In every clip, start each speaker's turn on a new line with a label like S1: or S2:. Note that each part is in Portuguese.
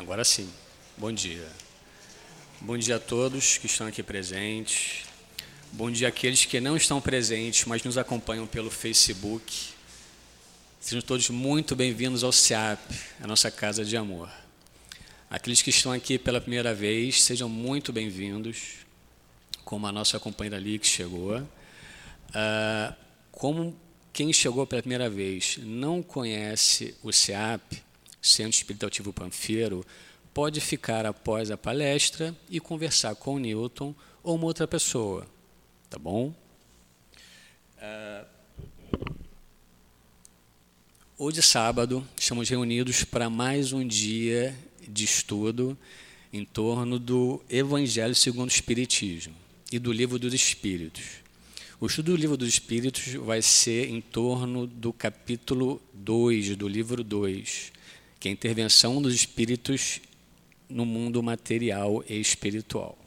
S1: Agora sim. Bom dia. Bom dia a todos que estão aqui presentes. Bom dia àqueles que não estão presentes, mas nos acompanham pelo Facebook. Sejam todos muito bem-vindos ao CEAP, a nossa casa de amor. Aqueles que estão aqui pela primeira vez, sejam muito bem-vindos, como a nossa companheira ali que chegou. Uh, como quem chegou pela primeira vez não conhece o CEAP, Centro Espirituativo Panfeiro, pode ficar após a palestra e conversar com o Newton ou uma outra pessoa, tá bom? Uh, hoje, sábado, estamos reunidos para mais um dia de estudo em torno do Evangelho segundo o Espiritismo e do Livro dos Espíritos. O estudo do Livro dos Espíritos vai ser em torno do capítulo 2, do livro 2, que é a intervenção dos espíritos no mundo material e espiritual.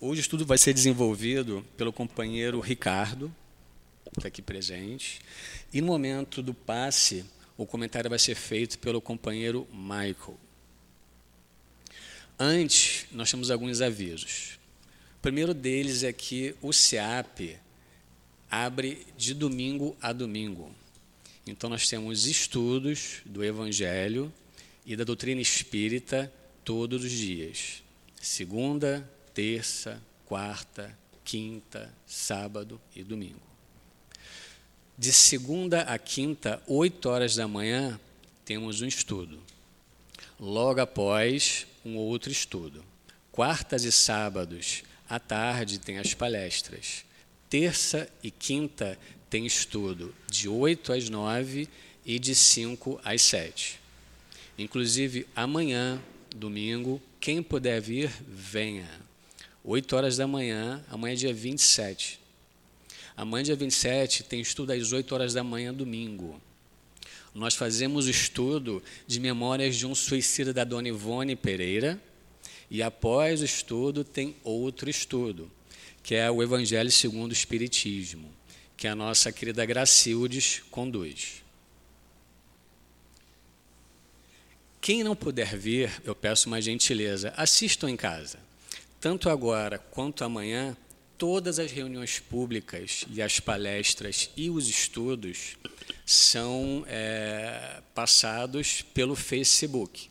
S1: Hoje o estudo vai ser desenvolvido pelo companheiro Ricardo, que está aqui presente, e no momento do passe, o comentário vai ser feito pelo companheiro Michael. Antes, nós temos alguns avisos. O primeiro deles é que o SEAP abre de domingo a domingo. Então, nós temos estudos do Evangelho e da doutrina espírita todos os dias. Segunda, terça, quarta, quinta, sábado e domingo. De segunda a quinta, oito horas da manhã, temos um estudo. Logo após, um outro estudo. Quartas e sábados, à tarde, tem as palestras. Terça e quinta tem estudo de 8 às 9 e de 5 às 7. Inclusive, amanhã, domingo, quem puder vir, venha. 8 horas da manhã, amanhã é dia 27. Amanhã, dia 27, tem estudo às 8 horas da manhã, domingo. Nós fazemos o estudo de memórias de um suicida da dona Ivone Pereira, e após o estudo tem outro estudo, que é o Evangelho segundo o Espiritismo que a nossa querida Gracildes conduz. Quem não puder vir, eu peço uma gentileza, assistam em casa. Tanto agora quanto amanhã, todas as reuniões públicas e as palestras e os estudos são é, passados pelo Facebook.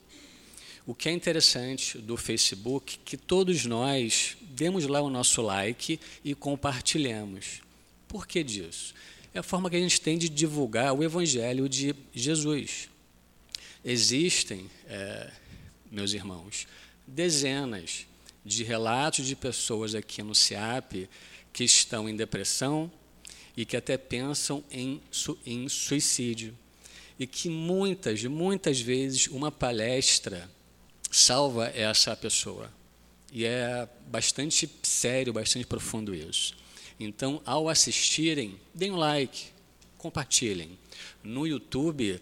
S1: O que é interessante do Facebook que todos nós demos lá o nosso like e compartilhemos. Por que disso? É a forma que a gente tem de divulgar o Evangelho de Jesus. Existem, é, meus irmãos, dezenas de relatos de pessoas aqui no CIAP que estão em depressão e que até pensam em, em suicídio. E que muitas, muitas vezes, uma palestra salva essa pessoa. E é bastante sério, bastante profundo isso. Então, ao assistirem, deem um like, compartilhem. No YouTube,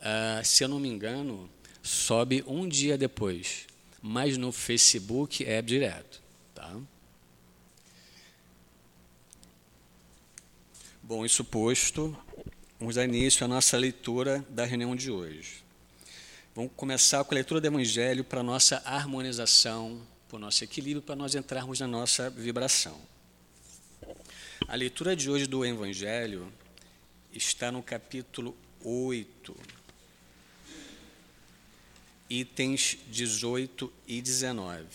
S1: uh, se eu não me engano, sobe um dia depois, mas no Facebook é direto. Tá? Bom, isso posto, vamos dar início à nossa leitura da reunião de hoje. Vamos começar com a leitura do Evangelho para nossa harmonização, para o nosso equilíbrio, para nós entrarmos na nossa vibração. A leitura de hoje do Evangelho está no capítulo 8, itens 18 e 19.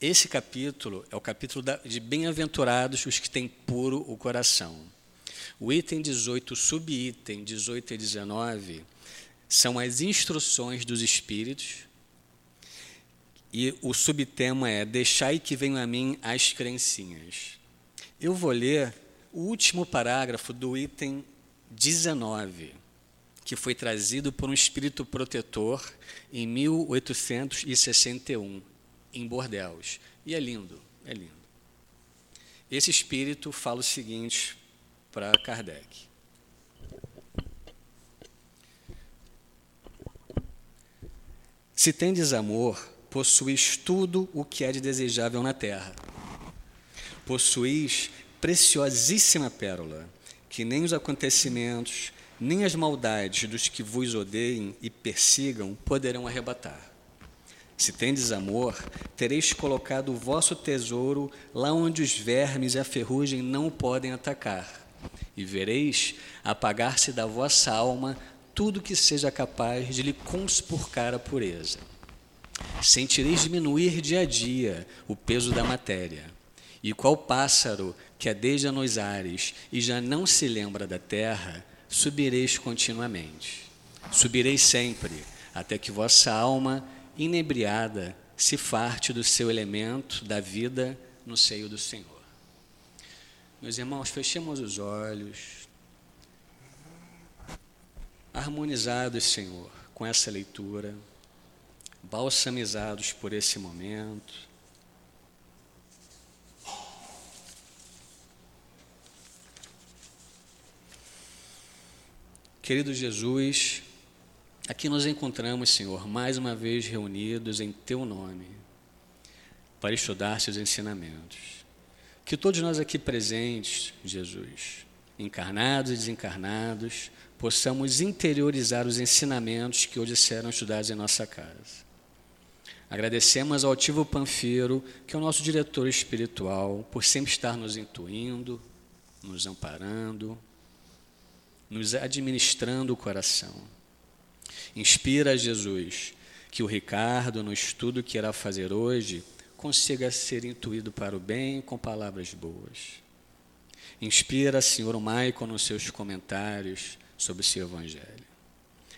S1: Esse capítulo é o capítulo de bem-aventurados os que têm puro o coração. O item 18, subitem 18 e 19, são as instruções dos espíritos. E o subtema é: Deixai que venham a mim as crencinhas. Eu vou ler o último parágrafo do item 19, que foi trazido por um espírito protetor em 1861, em Bordeaux. E é lindo, é lindo. Esse espírito fala o seguinte para Kardec. Se tendes amor, possuís tudo o que é de desejável na terra. Possuís preciosíssima pérola, que nem os acontecimentos, nem as maldades dos que vos odeiem e persigam poderão arrebatar. Se tendes amor, tereis colocado o vosso tesouro lá onde os vermes e a ferrugem não o podem atacar, e vereis apagar-se da vossa alma tudo que seja capaz de lhe conspurcar a pureza. Sentireis diminuir dia a dia o peso da matéria. E qual pássaro que adeja nos ares e já não se lembra da terra, subireis continuamente. Subireis sempre, até que vossa alma, inebriada, se farte do seu elemento da vida no seio do Senhor. Meus irmãos, fechemos os olhos, harmonizados, Senhor, com essa leitura, balsamizados por esse momento. Querido Jesus, aqui nos encontramos, Senhor, mais uma vez reunidos em Teu nome, para estudar Seus ensinamentos. Que todos nós aqui presentes, Jesus, encarnados e desencarnados, possamos interiorizar os ensinamentos que hoje serão estudados em nossa casa. Agradecemos ao Altivo Panfiro, que é o nosso diretor espiritual, por sempre estar nos intuindo, nos amparando, nos administrando o coração. Inspira, Jesus, que o Ricardo, no estudo que irá fazer hoje, consiga ser intuído para o bem com palavras boas. Inspira, Senhor, Maicon nos seus comentários sobre o seu Evangelho.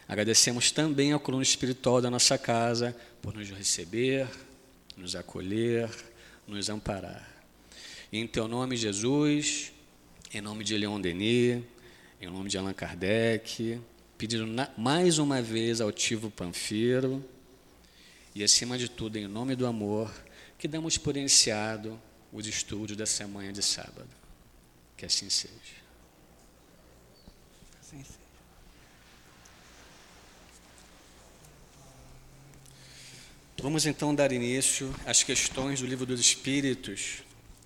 S1: Agradecemos também ao coluna espiritual da nossa casa por nos receber, nos acolher, nos amparar. em teu nome, Jesus, em nome de Leon Denis, em nome de Allan Kardec, pedindo mais uma vez ao Tivo Panfiro e, acima de tudo, em nome do amor, que damos por iniciado os estudos dessa manhã de sábado. Que assim seja. Assim seja. Vamos então dar início às questões do Livro dos Espíritos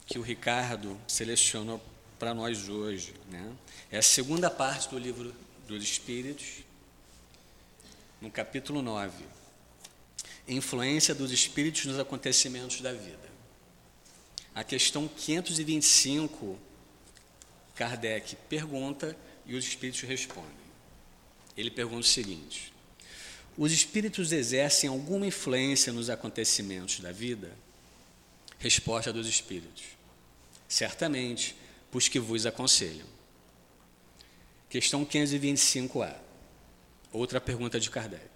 S1: que o Ricardo selecionou para nós hoje. Né? É a segunda parte do livro dos Espíritos, no capítulo 9. Influência dos Espíritos nos acontecimentos da vida. A questão 525, Kardec pergunta e os Espíritos respondem. Ele pergunta o seguinte: Os Espíritos exercem alguma influência nos acontecimentos da vida? Resposta dos Espíritos: Certamente, pois que vos aconselham. Questão 525A. Outra pergunta de Kardec.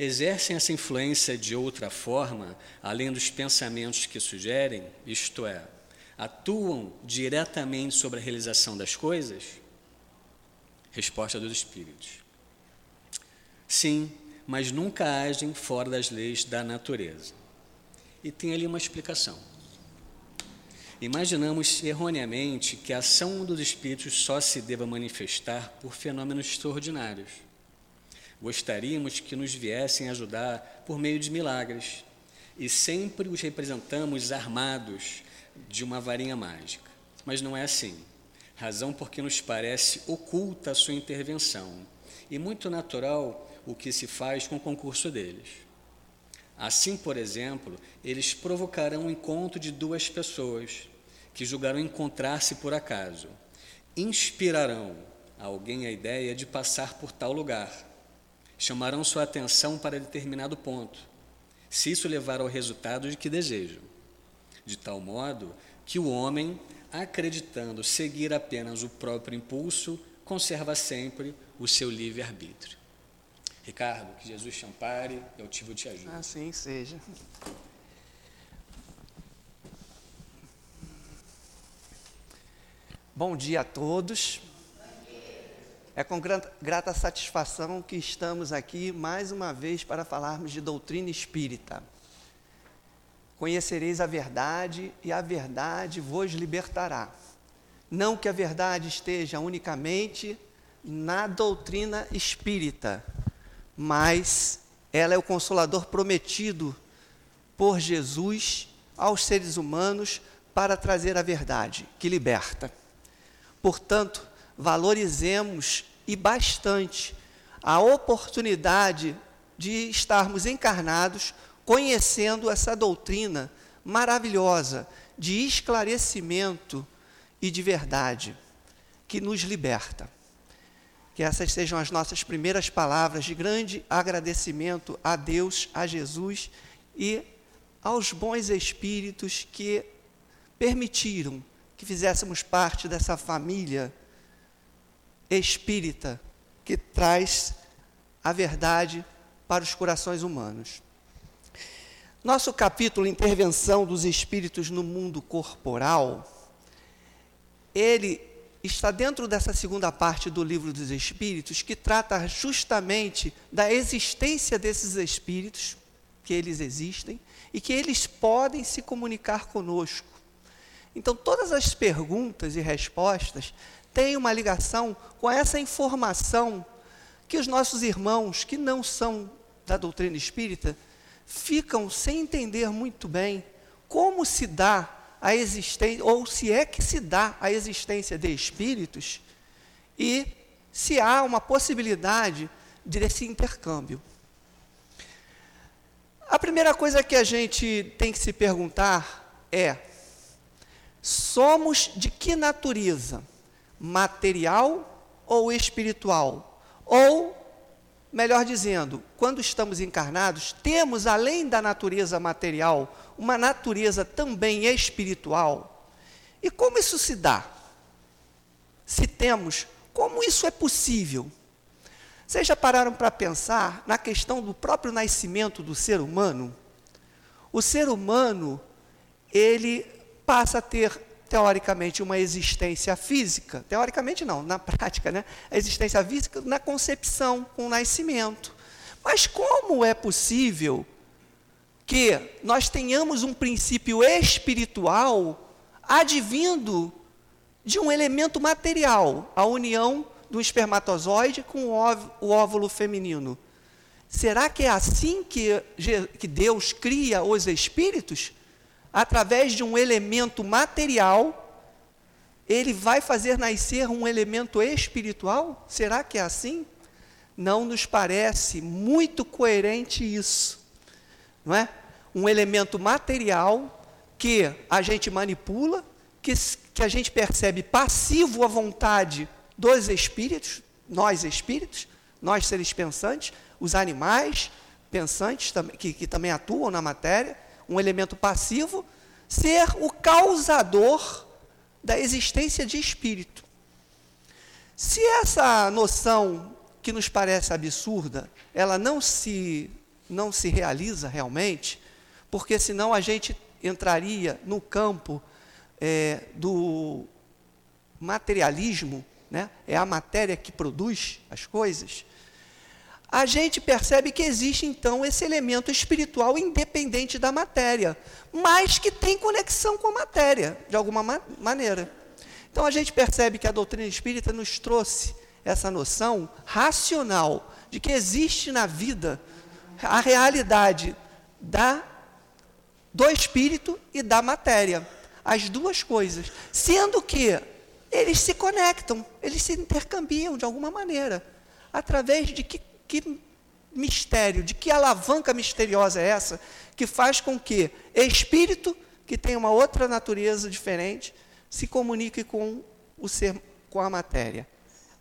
S1: Exercem essa influência de outra forma, além dos pensamentos que sugerem, isto é, atuam diretamente sobre a realização das coisas? Resposta dos Espíritos. Sim, mas nunca agem fora das leis da natureza. E tem ali uma explicação. Imaginamos erroneamente que a ação dos espíritos só se deva manifestar por fenômenos extraordinários. Gostaríamos que nos viessem ajudar por meio de milagres, e sempre os representamos armados de uma varinha mágica. Mas não é assim. Razão porque nos parece oculta a sua intervenção, e muito natural o que se faz com o concurso deles. Assim, por exemplo, eles provocarão o encontro de duas pessoas que julgarão encontrar-se por acaso. Inspirarão a alguém a ideia de passar por tal lugar. Chamarão sua atenção para determinado ponto, se isso levar ao resultado de que desejam. De tal modo que o homem, acreditando seguir apenas o próprio impulso, conserva sempre o seu livre-arbítrio. Ricardo, que Jesus te ampare, eu tive te ajuda.
S2: Assim seja. Bom dia a todos. É com grata satisfação que estamos aqui mais uma vez para falarmos de doutrina espírita. Conhecereis a verdade e a verdade vos libertará. Não que a verdade esteja unicamente na doutrina espírita, mas ela é o consolador prometido por Jesus aos seres humanos para trazer a verdade que liberta. Portanto, valorizemos e bastante a oportunidade de estarmos encarnados conhecendo essa doutrina maravilhosa de esclarecimento e de verdade que nos liberta. Que essas sejam as nossas primeiras palavras de grande agradecimento a Deus, a Jesus e aos bons espíritos que permitiram que fizéssemos parte dessa família espírita que traz a verdade para os corações humanos. Nosso capítulo Intervenção dos Espíritos no Mundo Corporal, ele está dentro dessa segunda parte do livro dos Espíritos, que trata justamente da existência desses espíritos, que eles existem, e que eles podem se comunicar conosco. Então, todas as perguntas e respostas têm uma ligação com essa informação que os nossos irmãos, que não são da doutrina espírita, ficam sem entender muito bem como se dá a existência, ou se é que se dá a existência de espíritos, e se há uma possibilidade desse intercâmbio. A primeira coisa que a gente tem que se perguntar é: somos de que natureza? Material ou espiritual? Ou, melhor dizendo, quando estamos encarnados, temos, além da natureza material, uma natureza também espiritual? E como isso se dá? Se temos, como isso é possível? Vocês já pararam para pensar na questão do próprio nascimento do ser humano? O ser humano, ele passa a ter, teoricamente, uma existência física. Teoricamente, não, na prática, né? A existência física na concepção, com o nascimento. Mas como é possível que nós tenhamos um princípio espiritual advindo de um elemento material, a união do espermatozoide com o óvulo feminino. Será que é assim que, que Deus cria os espíritos? Através de um elemento material, ele vai fazer nascer um elemento espiritual? Será que é assim? Não nos parece muito coerente isso, não é? Um elemento material que a gente manipula, que, que a gente percebe passivo à vontade dos espíritos, nós espíritos, nós seres pensantes, os animais pensantes que, que também atuam na matéria, um elemento passivo, ser o causador da existência de espírito. Se essa noção que nos parece absurda, ela não se não se realiza realmente, porque senão a gente entraria no campo é, do materialismo né? é a matéria que produz as coisas, a gente percebe que existe então esse elemento espiritual independente da matéria, mas que tem conexão com a matéria, de alguma ma maneira. Então a gente percebe que a doutrina espírita nos trouxe essa noção racional de que existe na vida a realidade da do espírito e da matéria, as duas coisas, sendo que eles se conectam, eles se intercambiam de alguma maneira. Através de que, que mistério, de que alavanca misteriosa é essa que faz com que espírito, que tem uma outra natureza diferente, se comunique com o ser, com a matéria.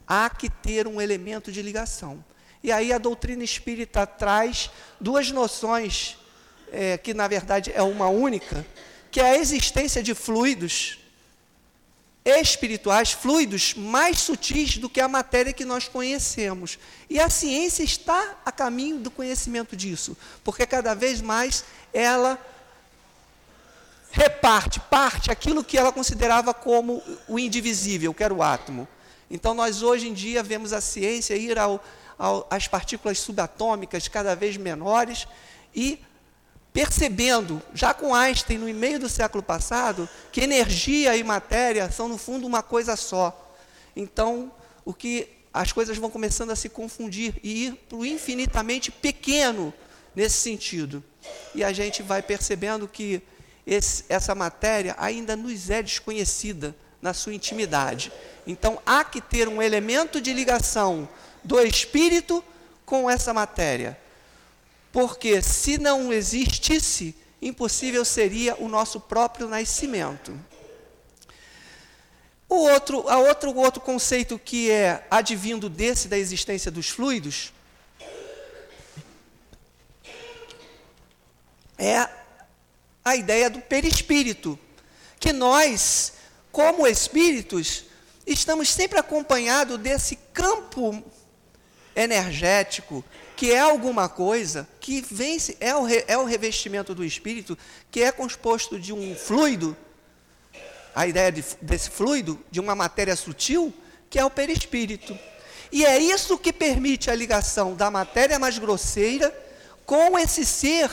S2: Há que ter um elemento de ligação. E aí a doutrina espírita traz duas noções, é, que na verdade é uma única, que é a existência de fluidos espirituais, fluidos mais sutis do que a matéria que nós conhecemos. E a ciência está a caminho do conhecimento disso, porque cada vez mais ela reparte, parte aquilo que ela considerava como o indivisível, que era o átomo. Então, nós hoje em dia vemos a ciência ir ao, ao, às partículas subatômicas cada vez menores e percebendo, já com Einstein no meio do século passado, que energia e matéria são no fundo uma coisa só. Então, o que as coisas vão começando a se confundir e ir para o infinitamente pequeno nesse sentido. E a gente vai percebendo que esse, essa matéria ainda nos é desconhecida na sua intimidade. Então há que ter um elemento de ligação do espírito com essa matéria. Porque se não existisse, impossível seria o nosso próprio nascimento. O outro, a outro, outro conceito que é advindo desse da existência dos fluidos é a ideia do perispírito, que nós, como espíritos, estamos sempre acompanhados desse campo energético, que é alguma coisa que vence, é o, é o revestimento do espírito, que é composto de um fluido a ideia de, desse fluido, de uma matéria sutil, que é o perispírito. E é isso que permite a ligação da matéria mais grosseira com esse ser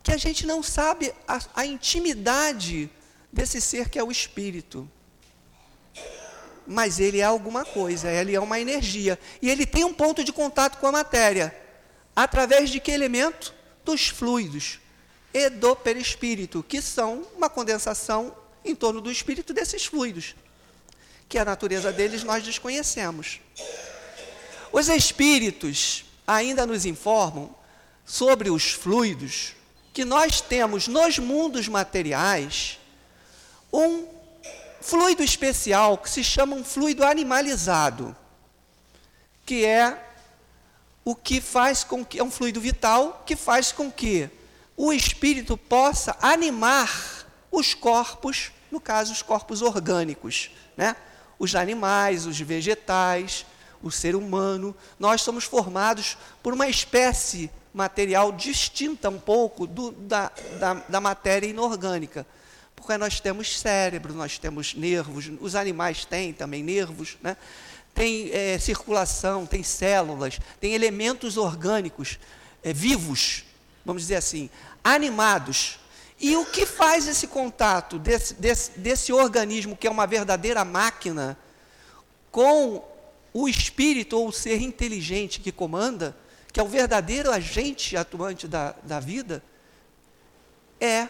S2: que a gente não sabe a, a intimidade desse ser que é o espírito. Mas ele é alguma coisa, ele é uma energia. E ele tem um ponto de contato com a matéria. Através de que elemento? Dos fluidos e do perispírito, que são uma condensação em torno do espírito desses fluidos, que a natureza deles nós desconhecemos. Os espíritos ainda nos informam sobre os fluidos que nós temos nos mundos materiais um fluido especial que se chama um fluido animalizado, que é o que faz com que é um fluido vital que faz com que o espírito possa animar os corpos, no caso, os corpos orgânicos, né? os animais, os vegetais, o ser humano. Nós somos formados por uma espécie material distinta um pouco do, da, da, da matéria inorgânica. Porque nós temos cérebro, nós temos nervos, os animais têm também nervos, né? tem é, circulação, tem células, tem elementos orgânicos é, vivos, vamos dizer assim, animados, e o que faz esse contato desse, desse, desse organismo, que é uma verdadeira máquina, com o espírito ou o ser inteligente que comanda, que é o verdadeiro agente atuante da, da vida, é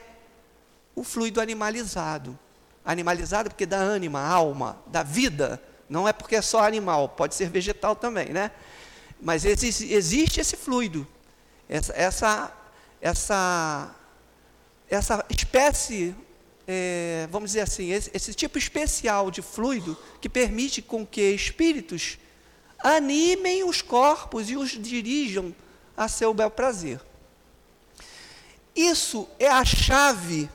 S2: o fluido animalizado. Animalizado porque dá ânima, alma, dá vida. Não é porque é só animal, pode ser vegetal também, né? Mas existe, existe esse fluido, essa, essa, essa essa espécie, é, vamos dizer assim, esse, esse tipo especial de fluido que permite com que espíritos animem os corpos e os dirijam a seu bel prazer. Isso é a chave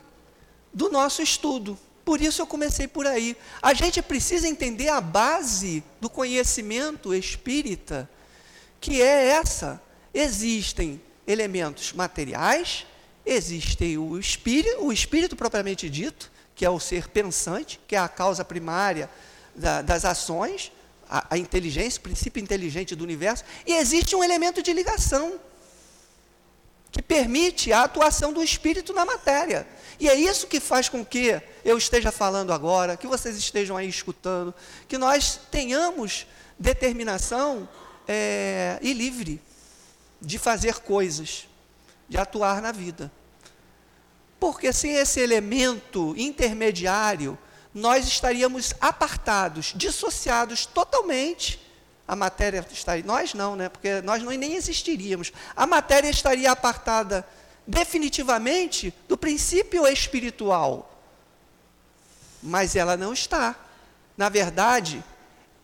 S2: do nosso estudo. Por isso eu comecei por aí. A gente precisa entender a base do conhecimento espírita, que é essa. Existem elementos materiais, Existe o espírito, o espírito propriamente dito, que é o ser pensante, que é a causa primária da, das ações, a, a inteligência, o princípio inteligente do universo, e existe um elemento de ligação que permite a atuação do espírito na matéria. E é isso que faz com que eu esteja falando agora, que vocês estejam aí escutando, que nós tenhamos determinação é, e livre de fazer coisas de atuar na vida. Porque sem esse elemento intermediário, nós estaríamos apartados, dissociados totalmente. A matéria estaria, nós não, né? Porque nós nem existiríamos. A matéria estaria apartada definitivamente do princípio espiritual. Mas ela não está. Na verdade,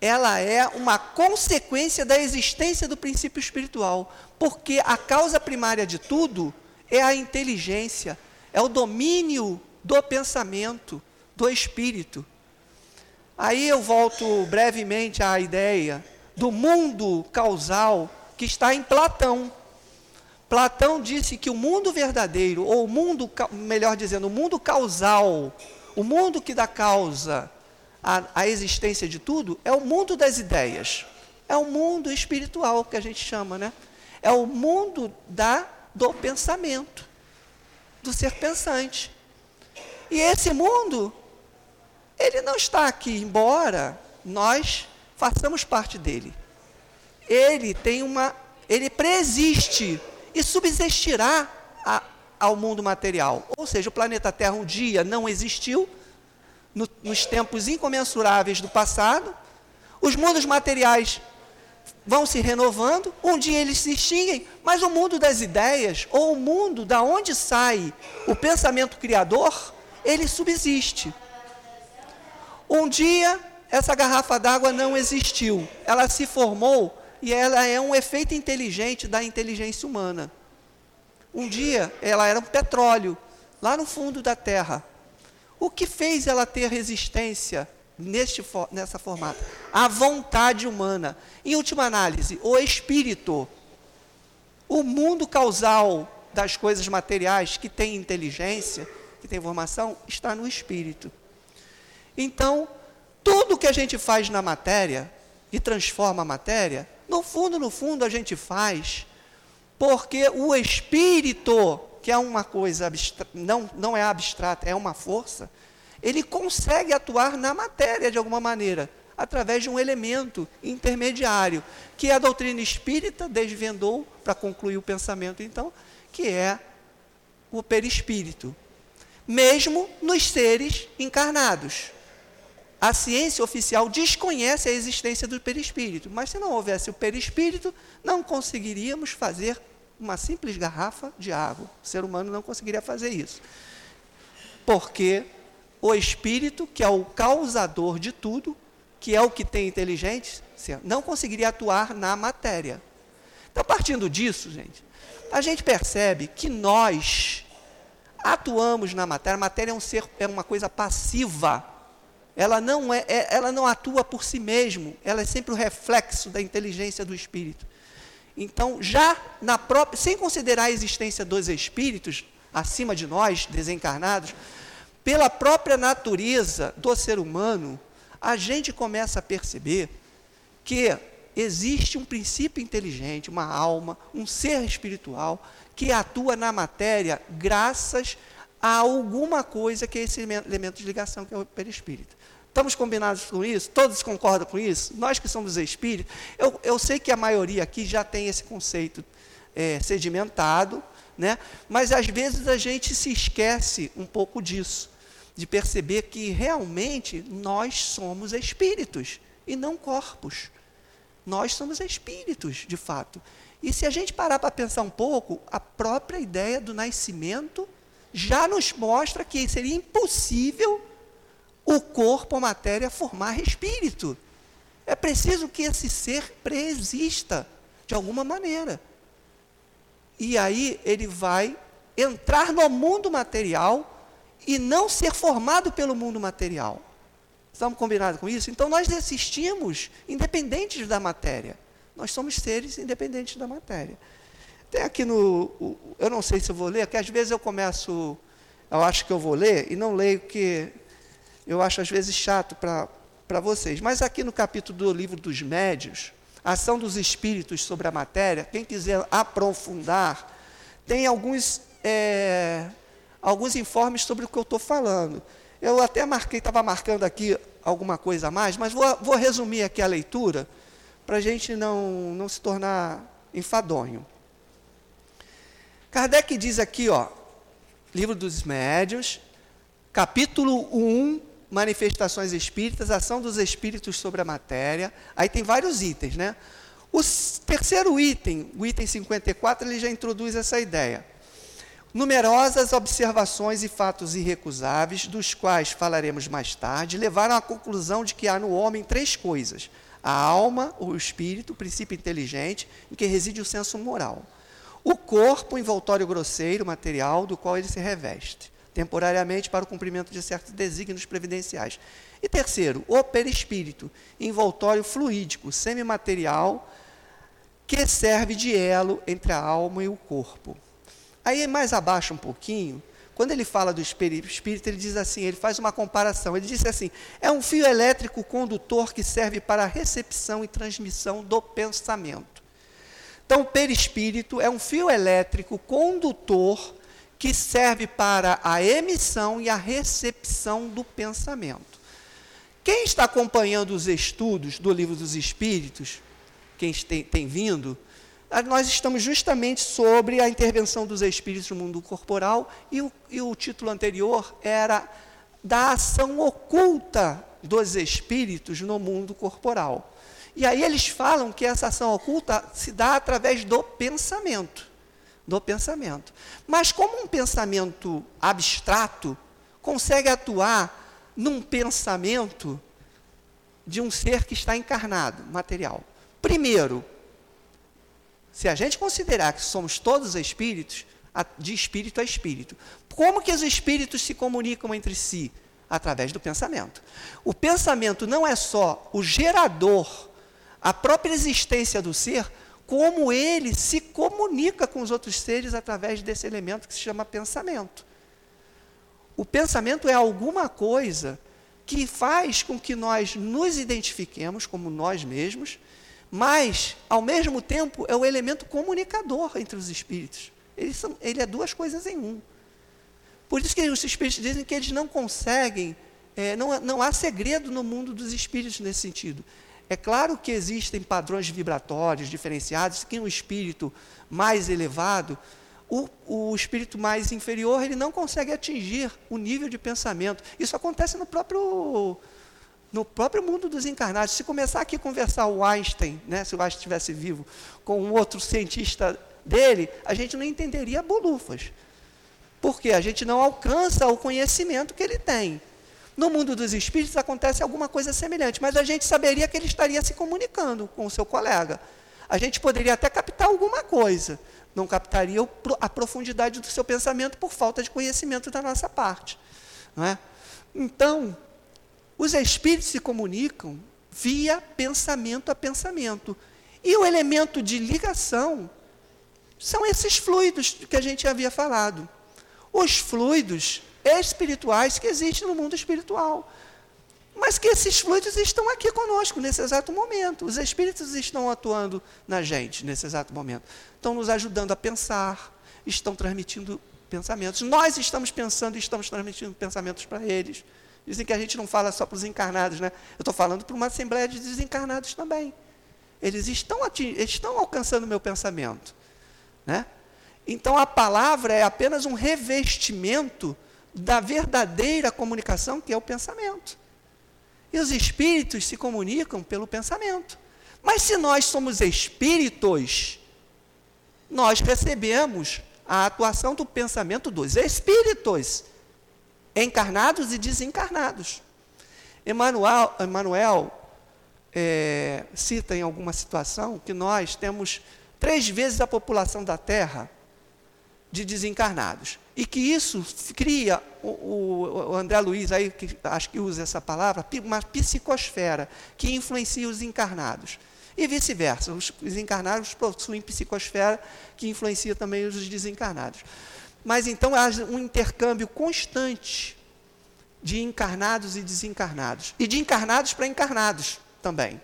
S2: ela é uma consequência da existência do princípio espiritual, porque a causa primária de tudo é a inteligência, é o domínio do pensamento, do espírito. Aí eu volto brevemente à ideia do mundo causal que está em Platão. Platão disse que o mundo verdadeiro, ou o mundo, melhor dizendo, o mundo causal, o mundo que dá causa a, a existência de tudo é o mundo das ideias. É o mundo espiritual que a gente chama, né? É o mundo da, do pensamento, do ser pensante. E esse mundo, ele não está aqui, embora nós façamos parte dele. Ele tem uma, ele preexiste e subsistirá a, ao mundo material. Ou seja, o planeta Terra um dia não existiu, no, nos tempos incomensuráveis do passado, os mundos materiais vão se renovando, um dia eles se extinguem, mas o mundo das ideias, ou o mundo da onde sai o pensamento criador, ele subsiste. Um dia essa garrafa d'água não existiu, ela se formou e ela é um efeito inteligente da inteligência humana. Um dia ela era um petróleo, lá no fundo da terra. O que fez ela ter resistência neste, nessa formata? A vontade humana. Em última análise, o espírito. O mundo causal das coisas materiais que tem inteligência, que tem informação, está no espírito. Então, tudo que a gente faz na matéria e transforma a matéria, no fundo, no fundo, a gente faz porque o espírito, que é uma coisa não, não é abstrata, é uma força, ele consegue atuar na matéria de alguma maneira, através de um elemento intermediário, que a doutrina espírita desvendou para concluir o pensamento, então, que é o perispírito. Mesmo nos seres encarnados. A ciência oficial desconhece a existência do perispírito, mas se não houvesse o perispírito, não conseguiríamos fazer uma simples garrafa de água. O ser humano não conseguiria fazer isso. Porque o espírito, que é o causador de tudo, que é o que tem inteligência, não conseguiria atuar na matéria. Então, partindo disso, gente, a gente percebe que nós atuamos na matéria. A matéria é um ser, é uma coisa passiva ela não, é, é, ela não atua por si mesmo, ela é sempre o reflexo da inteligência do espírito. Então, já na própria, sem considerar a existência dos espíritos acima de nós, desencarnados, pela própria natureza do ser humano, a gente começa a perceber que existe um princípio inteligente, uma alma, um ser espiritual que atua na matéria graças a alguma coisa que é esse elemento de ligação que é o perispírito. Estamos combinados com isso? Todos concordam com isso? Nós que somos espíritos, eu, eu sei que a maioria aqui já tem esse conceito é, sedimentado, né? mas às vezes a gente se esquece um pouco disso, de perceber que realmente nós somos espíritos e não corpos. Nós somos espíritos, de fato. E se a gente parar para pensar um pouco, a própria ideia do nascimento já nos mostra que seria impossível o corpo, a matéria, formar espírito. É preciso que esse ser preexista de alguma maneira. E aí ele vai entrar no mundo material e não ser formado pelo mundo material. Estamos combinados com isso? Então nós existimos independentes da matéria. Nós somos seres independentes da matéria. Tem aqui no. Eu não sei se eu vou ler, porque às vezes eu começo. Eu acho que eu vou ler e não leio, porque eu acho às vezes chato para vocês. Mas aqui no capítulo do livro dos médios, ação dos espíritos sobre a matéria, quem quiser aprofundar, tem alguns, é, alguns informes sobre o que eu estou falando. Eu até marquei, estava marcando aqui alguma coisa a mais, mas vou, vou resumir aqui a leitura, para a gente não, não se tornar enfadonho. Kardec diz aqui, ó, livro dos médios, capítulo 1, manifestações espíritas, ação dos espíritos sobre a matéria. Aí tem vários itens, né? O terceiro item, o item 54, ele já introduz essa ideia. Numerosas observações e fatos irrecusáveis, dos quais falaremos mais tarde, levaram à conclusão de que há no homem três coisas: a alma, o espírito, o princípio inteligente, em que reside o senso moral. O corpo, envoltório grosseiro, material, do qual ele se reveste temporariamente para o cumprimento de certos desígnios previdenciais. E terceiro, o perispírito, envoltório fluídico, semimaterial, que serve de elo entre a alma e o corpo. Aí mais abaixo um pouquinho, quando ele fala do espírito, ele diz assim, ele faz uma comparação. Ele diz assim: é um fio elétrico condutor que serve para a recepção e transmissão do pensamento. Então, o perispírito é um fio elétrico condutor que serve para a emissão e a recepção do pensamento. Quem está acompanhando os estudos do Livro dos Espíritos, quem tem, tem vindo, nós estamos justamente sobre a intervenção dos espíritos no mundo corporal, e o, e o título anterior era da ação oculta dos espíritos no mundo corporal. E aí eles falam que essa ação oculta se dá através do pensamento. Do pensamento. Mas como um pensamento abstrato consegue atuar num pensamento de um ser que está encarnado, material? Primeiro, se a gente considerar que somos todos espíritos, de espírito a espírito, como que os espíritos se comunicam entre si? Através do pensamento. O pensamento não é só o gerador, a própria existência do ser, como ele se comunica com os outros seres através desse elemento que se chama pensamento. O pensamento é alguma coisa que faz com que nós nos identifiquemos como nós mesmos mas, ao mesmo tempo, é o elemento comunicador entre os espíritos. Ele, são, ele é duas coisas em um. Por isso que os espíritos dizem que eles não conseguem, é, não, não há segredo no mundo dos espíritos nesse sentido. É claro que existem padrões vibratórios diferenciados, que um espírito mais elevado, o, o espírito mais inferior, ele não consegue atingir o nível de pensamento. Isso acontece no próprio no próprio mundo dos encarnados. Se começar aqui a conversar o Einstein, né, se o Einstein estivesse vivo, com um outro cientista dele, a gente não entenderia bolufas. Porque a gente não alcança o conhecimento que ele tem. No mundo dos espíritos acontece alguma coisa semelhante, mas a gente saberia que ele estaria se comunicando com o seu colega. A gente poderia até captar alguma coisa, não captaria a profundidade do seu pensamento por falta de conhecimento da nossa parte. Não é? Então, os espíritos se comunicam via pensamento a pensamento. E o elemento de ligação são esses fluidos que a gente havia falado. Os fluidos espirituais que existem no mundo espiritual. Mas que esses fluidos estão aqui conosco nesse exato momento. Os espíritos estão atuando na gente nesse exato momento. Estão nos ajudando a pensar, estão transmitindo pensamentos. Nós estamos pensando e estamos transmitindo pensamentos para eles. Dizem que a gente não fala só para os encarnados, né? Eu estou falando para uma assembleia de desencarnados também. Eles estão, estão alcançando o meu pensamento. Né? Então a palavra é apenas um revestimento da verdadeira comunicação, que é o pensamento. E os espíritos se comunicam pelo pensamento. Mas se nós somos espíritos, nós recebemos a atuação do pensamento dos espíritos encarnados e desencarnados. Emmanuel, Emmanuel é, cita em alguma situação que nós temos três vezes a população da Terra de desencarnados. E que isso cria, o, o, André Luiz, aí, que acho que usa essa palavra, uma psicosfera que influencia os encarnados. E vice-versa, os, os encarnados possuem psicosfera que influencia também os desencarnados. Mas então há um intercâmbio constante de encarnados e desencarnados. E de encarnados para encarnados também.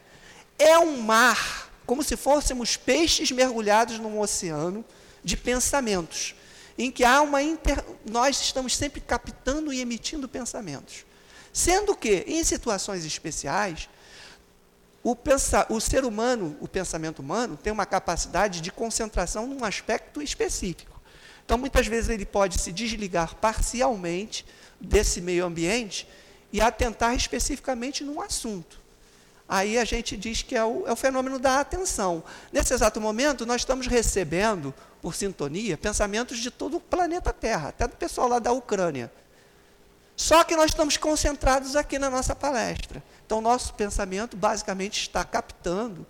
S2: É um mar, como se fôssemos peixes mergulhados num oceano de pensamentos, em que há uma inter... nós estamos sempre captando e emitindo pensamentos. Sendo que, em situações especiais, o, pensa... o ser humano, o pensamento humano, tem uma capacidade de concentração num aspecto específico. Então, muitas vezes, ele pode se desligar parcialmente desse meio ambiente e atentar especificamente num assunto. Aí a gente diz que é o, é o fenômeno da atenção. Nesse exato momento, nós estamos recebendo, por sintonia, pensamentos de todo o planeta Terra, até do pessoal lá da Ucrânia. Só que nós estamos concentrados aqui na nossa palestra. Então, nosso pensamento basicamente está captando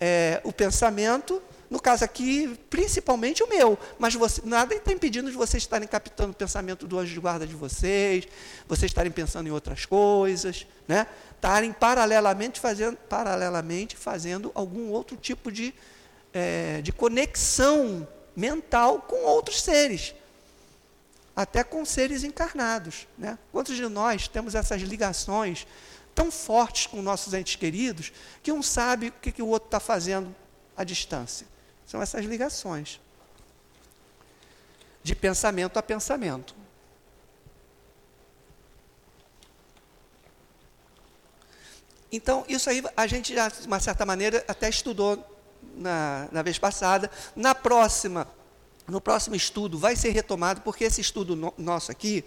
S2: é, o pensamento no caso aqui, principalmente o meu. Mas você, nada está impedindo de vocês estarem captando o pensamento do anjo de guarda de vocês, vocês estarem pensando em outras coisas, né? estarem paralelamente fazendo, paralelamente fazendo algum outro tipo de, é, de conexão mental com outros seres. Até com seres encarnados. Né? Quantos de nós temos essas ligações tão fortes com nossos entes queridos que um sabe o que, que o outro está fazendo à distância? São essas ligações de pensamento a pensamento. Então, isso aí a gente já, de uma certa maneira, até estudou na, na vez passada. Na próxima, no próximo estudo vai ser retomado, porque esse estudo no, nosso aqui,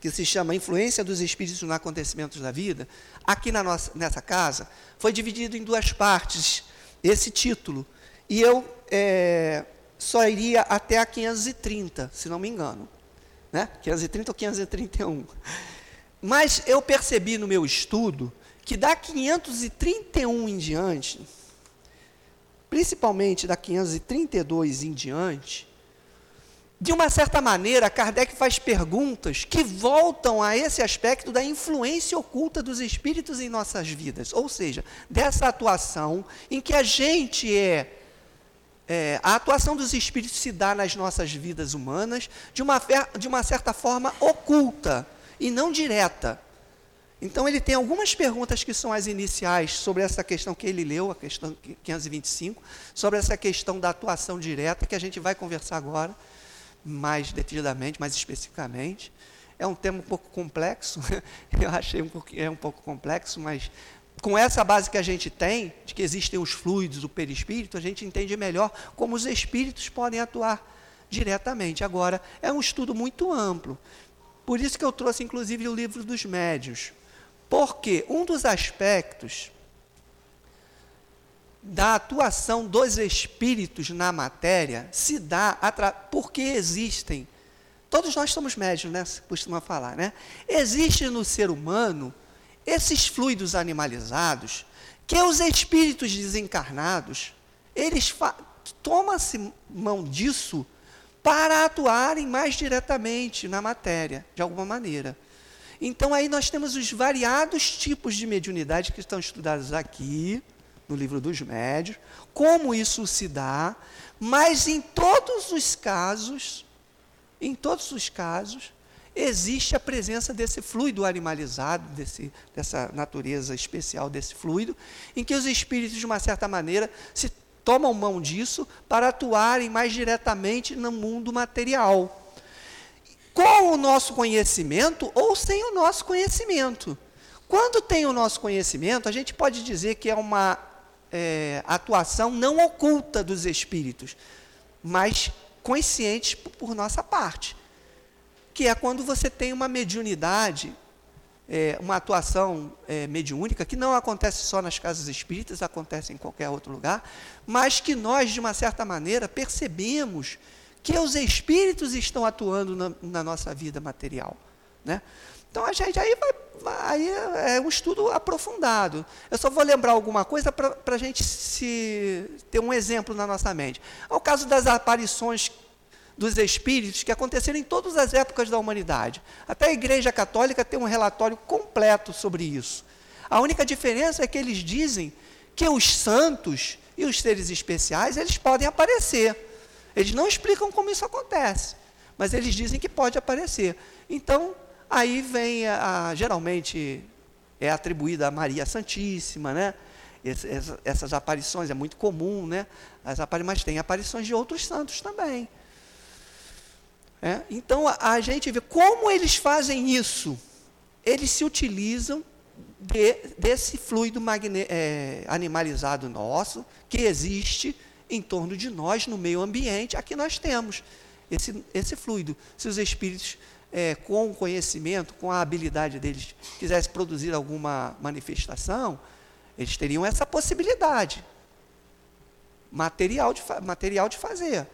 S2: que se chama Influência dos Espíritos nos Acontecimentos da Vida, aqui na nossa, nessa casa, foi dividido em duas partes, esse título. E eu é, só iria até a 530, se não me engano. Né? 530 ou 531. Mas eu percebi no meu estudo que da 531 em diante, principalmente da 532 em diante, de uma certa maneira, Kardec faz perguntas que voltam a esse aspecto da influência oculta dos espíritos em nossas vidas, ou seja, dessa atuação em que a gente é, é a atuação dos espíritos se dá nas nossas vidas humanas de uma, de uma certa forma oculta e não direta. Então, ele tem algumas perguntas que são as iniciais sobre essa questão que ele leu, a questão 525, sobre essa questão da atuação direta, que a gente vai conversar agora mais detidamente, mais especificamente. É um tema um pouco complexo, eu achei um pouco, é um pouco complexo, mas com essa base que a gente tem, de que existem os fluidos, o perispírito, a gente entende melhor como os espíritos podem atuar diretamente. Agora, é um estudo muito amplo. Por isso que eu trouxe, inclusive, o livro dos médios. Porque um dos aspectos da atuação dos espíritos na matéria se dá porque existem. Todos nós somos médios, né? Se costuma falar, né? Existe no ser humano esses fluidos animalizados que os espíritos desencarnados eles tomam-se mão disso para atuarem mais diretamente na matéria, de alguma maneira. Então aí nós temos os variados tipos de mediunidade que estão estudados aqui, no livro dos médios, como isso se dá, mas em todos os casos, em todos os casos, existe a presença desse fluido animalizado, desse, dessa natureza especial desse fluido, em que os espíritos, de uma certa maneira, se tomam mão disso para atuarem mais diretamente no mundo material. Com o nosso conhecimento ou sem o nosso conhecimento. Quando tem o nosso conhecimento, a gente pode dizer que é uma é, atuação não oculta dos espíritos, mas consciente por nossa parte. Que é quando você tem uma mediunidade, é, uma atuação é, mediúnica, que não acontece só nas casas espíritas, acontece em qualquer outro lugar, mas que nós, de uma certa maneira, percebemos que os espíritos estão atuando na, na nossa vida material. Né? Então a gente aí vai, aí é um estudo aprofundado. Eu só vou lembrar alguma coisa para a gente se, ter um exemplo na nossa mente. É o caso das aparições dos espíritos que aconteceram em todas as épocas da humanidade. Até a Igreja Católica tem um relatório completo sobre isso. A única diferença é que eles dizem que os santos e os seres especiais, eles podem aparecer. Eles não explicam como isso acontece, mas eles dizem que pode aparecer. Então, Aí vem, a, a, geralmente, é atribuída a Maria Santíssima, né? essas, essas aparições, é muito comum, né? As mas tem aparições de outros santos também. É? Então, a, a, gente vê como eles fazem isso. Eles se utilizam de, desse fluido magne, é, animalizado nosso, que existe em torno de nós, no meio ambiente. Aqui nós temos esse, esse fluido. Se os espíritos é, com o conhecimento, com a habilidade deles, quisesse produzir alguma manifestação, eles teriam essa possibilidade material de, material de fazer.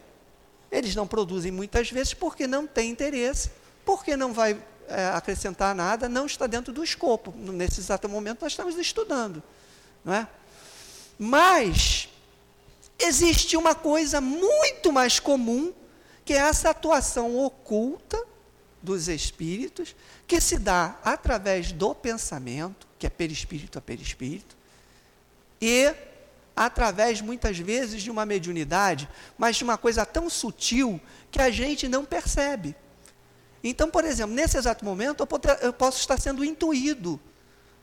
S2: Eles não produzem muitas vezes porque não têm interesse, porque não vai é, acrescentar nada, não está dentro do escopo. Nesse exato momento nós estamos estudando. Não é? Mas existe uma coisa muito mais comum, que é essa atuação oculta dos espíritos, que se dá através do pensamento, que é perispírito a perispírito, e através, muitas vezes, de uma mediunidade, mas de uma coisa tão sutil que a gente não percebe. Então, por exemplo, nesse exato momento, eu posso estar sendo intuído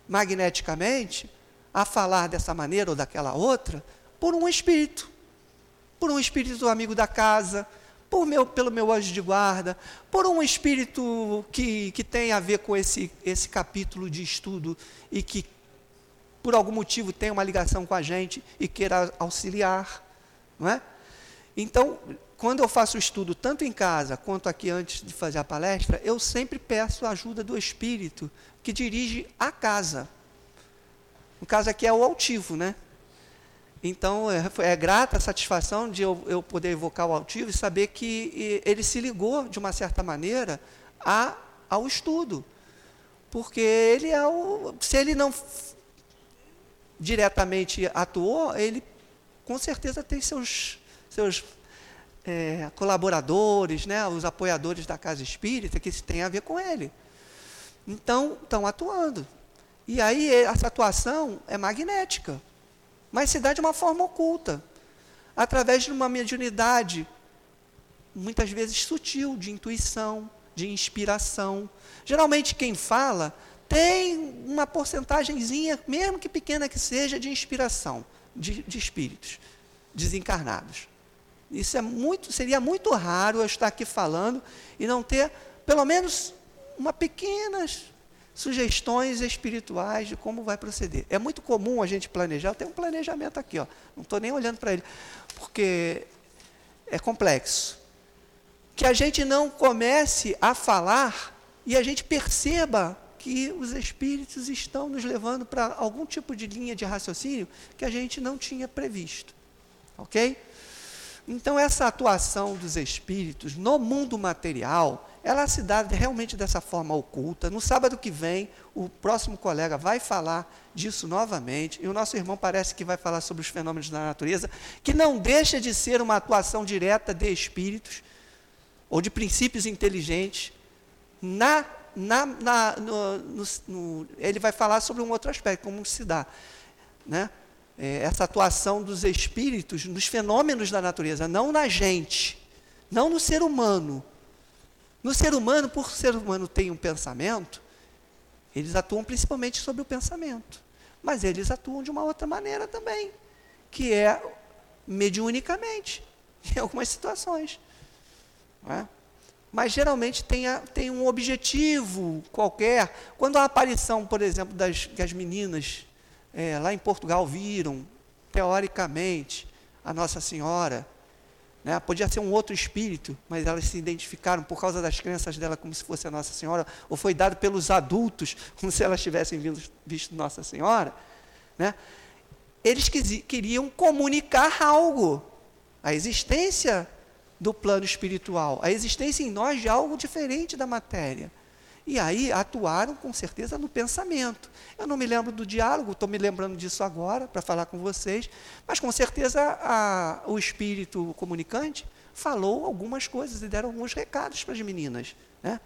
S2: magneticamente a falar dessa maneira ou daquela outra por um espírito, por um espírito amigo da casa, por meu, pelo meu anjo de guarda, por um espírito que, que tem a ver com esse, esse capítulo de estudo e que, por algum motivo, tem uma ligação com a gente e queira auxiliar. não é? Então, quando eu faço o estudo, tanto em casa quanto aqui antes de fazer a palestra, eu sempre peço a ajuda do Espírito que dirige a casa. No caso aqui é o altivo, né? Então, é, é grata a satisfação de eu, eu, poder evocar o altivo e saber que ele se ligou, de uma certa maneira, a, ao estudo. Porque ele é o. Se ele não diretamente atuou, ele com certeza tem seus, seus é, colaboradores, né, os apoiadores da casa espírita, que tem a ver com ele. Então, estão atuando. E aí, essa atuação é magnética mas se dá de uma forma oculta, através de uma mediunidade, muitas vezes sutil, de intuição, de inspiração. Geralmente quem fala tem uma porcentagemzinha, mesmo que pequena que seja, de inspiração, de, de espíritos desencarnados. Isso é muito, seria muito raro eu estar aqui falando e não ter pelo menos uma pequena sugestões espirituais de como vai proceder. É muito comum a gente planejar, tenho um planejamento aqui, ó, não estou nem olhando para ele, porque é complexo. Que a gente não comece a falar e a gente perceba que os espíritos estão nos levando para algum tipo de linha de raciocínio que a gente não tinha previsto. Ok? Então, essa atuação dos espíritos no mundo material ela se dá realmente dessa forma oculta. No sábado que vem, o próximo colega vai falar disso novamente, e o nosso irmão parece que vai falar sobre os fenômenos da natureza, que não deixa de ser uma atuação direta de espíritos ou de princípios inteligentes. Na, na, na no, no, no, ele vai falar sobre um outro aspecto, como se dá. Né? É, essa atuação dos espíritos nos fenômenos da natureza, não na gente, não no ser humano, no ser humano, por ser humano tem um pensamento, eles atuam principalmente sobre o pensamento. Mas eles atuam de uma outra maneira também, que é mediunicamente, em algumas situações. É? Mas geralmente tem, a, tem, um objetivo qualquer. Quando a aparição, por exemplo, das que as meninas é, lá em Portugal viram, teoricamente, a Nossa Senhora, né? Podia ser um outro espírito, mas elas se identificaram por causa das crenças dela como se fosse a Nossa Senhora, ou foi dado pelos adultos como se elas tivessem visto Nossa Senhora. Né? Eles queriam comunicar algo, a existência do plano espiritual, a existência em nós de algo diferente da matéria. E aí atuaram com certeza no pensamento. Eu não me lembro do diálogo, estou me lembrando disso agora para falar com vocês, mas com certeza a, o espírito comunicante falou algumas coisas e deram alguns recados para as meninas. Né?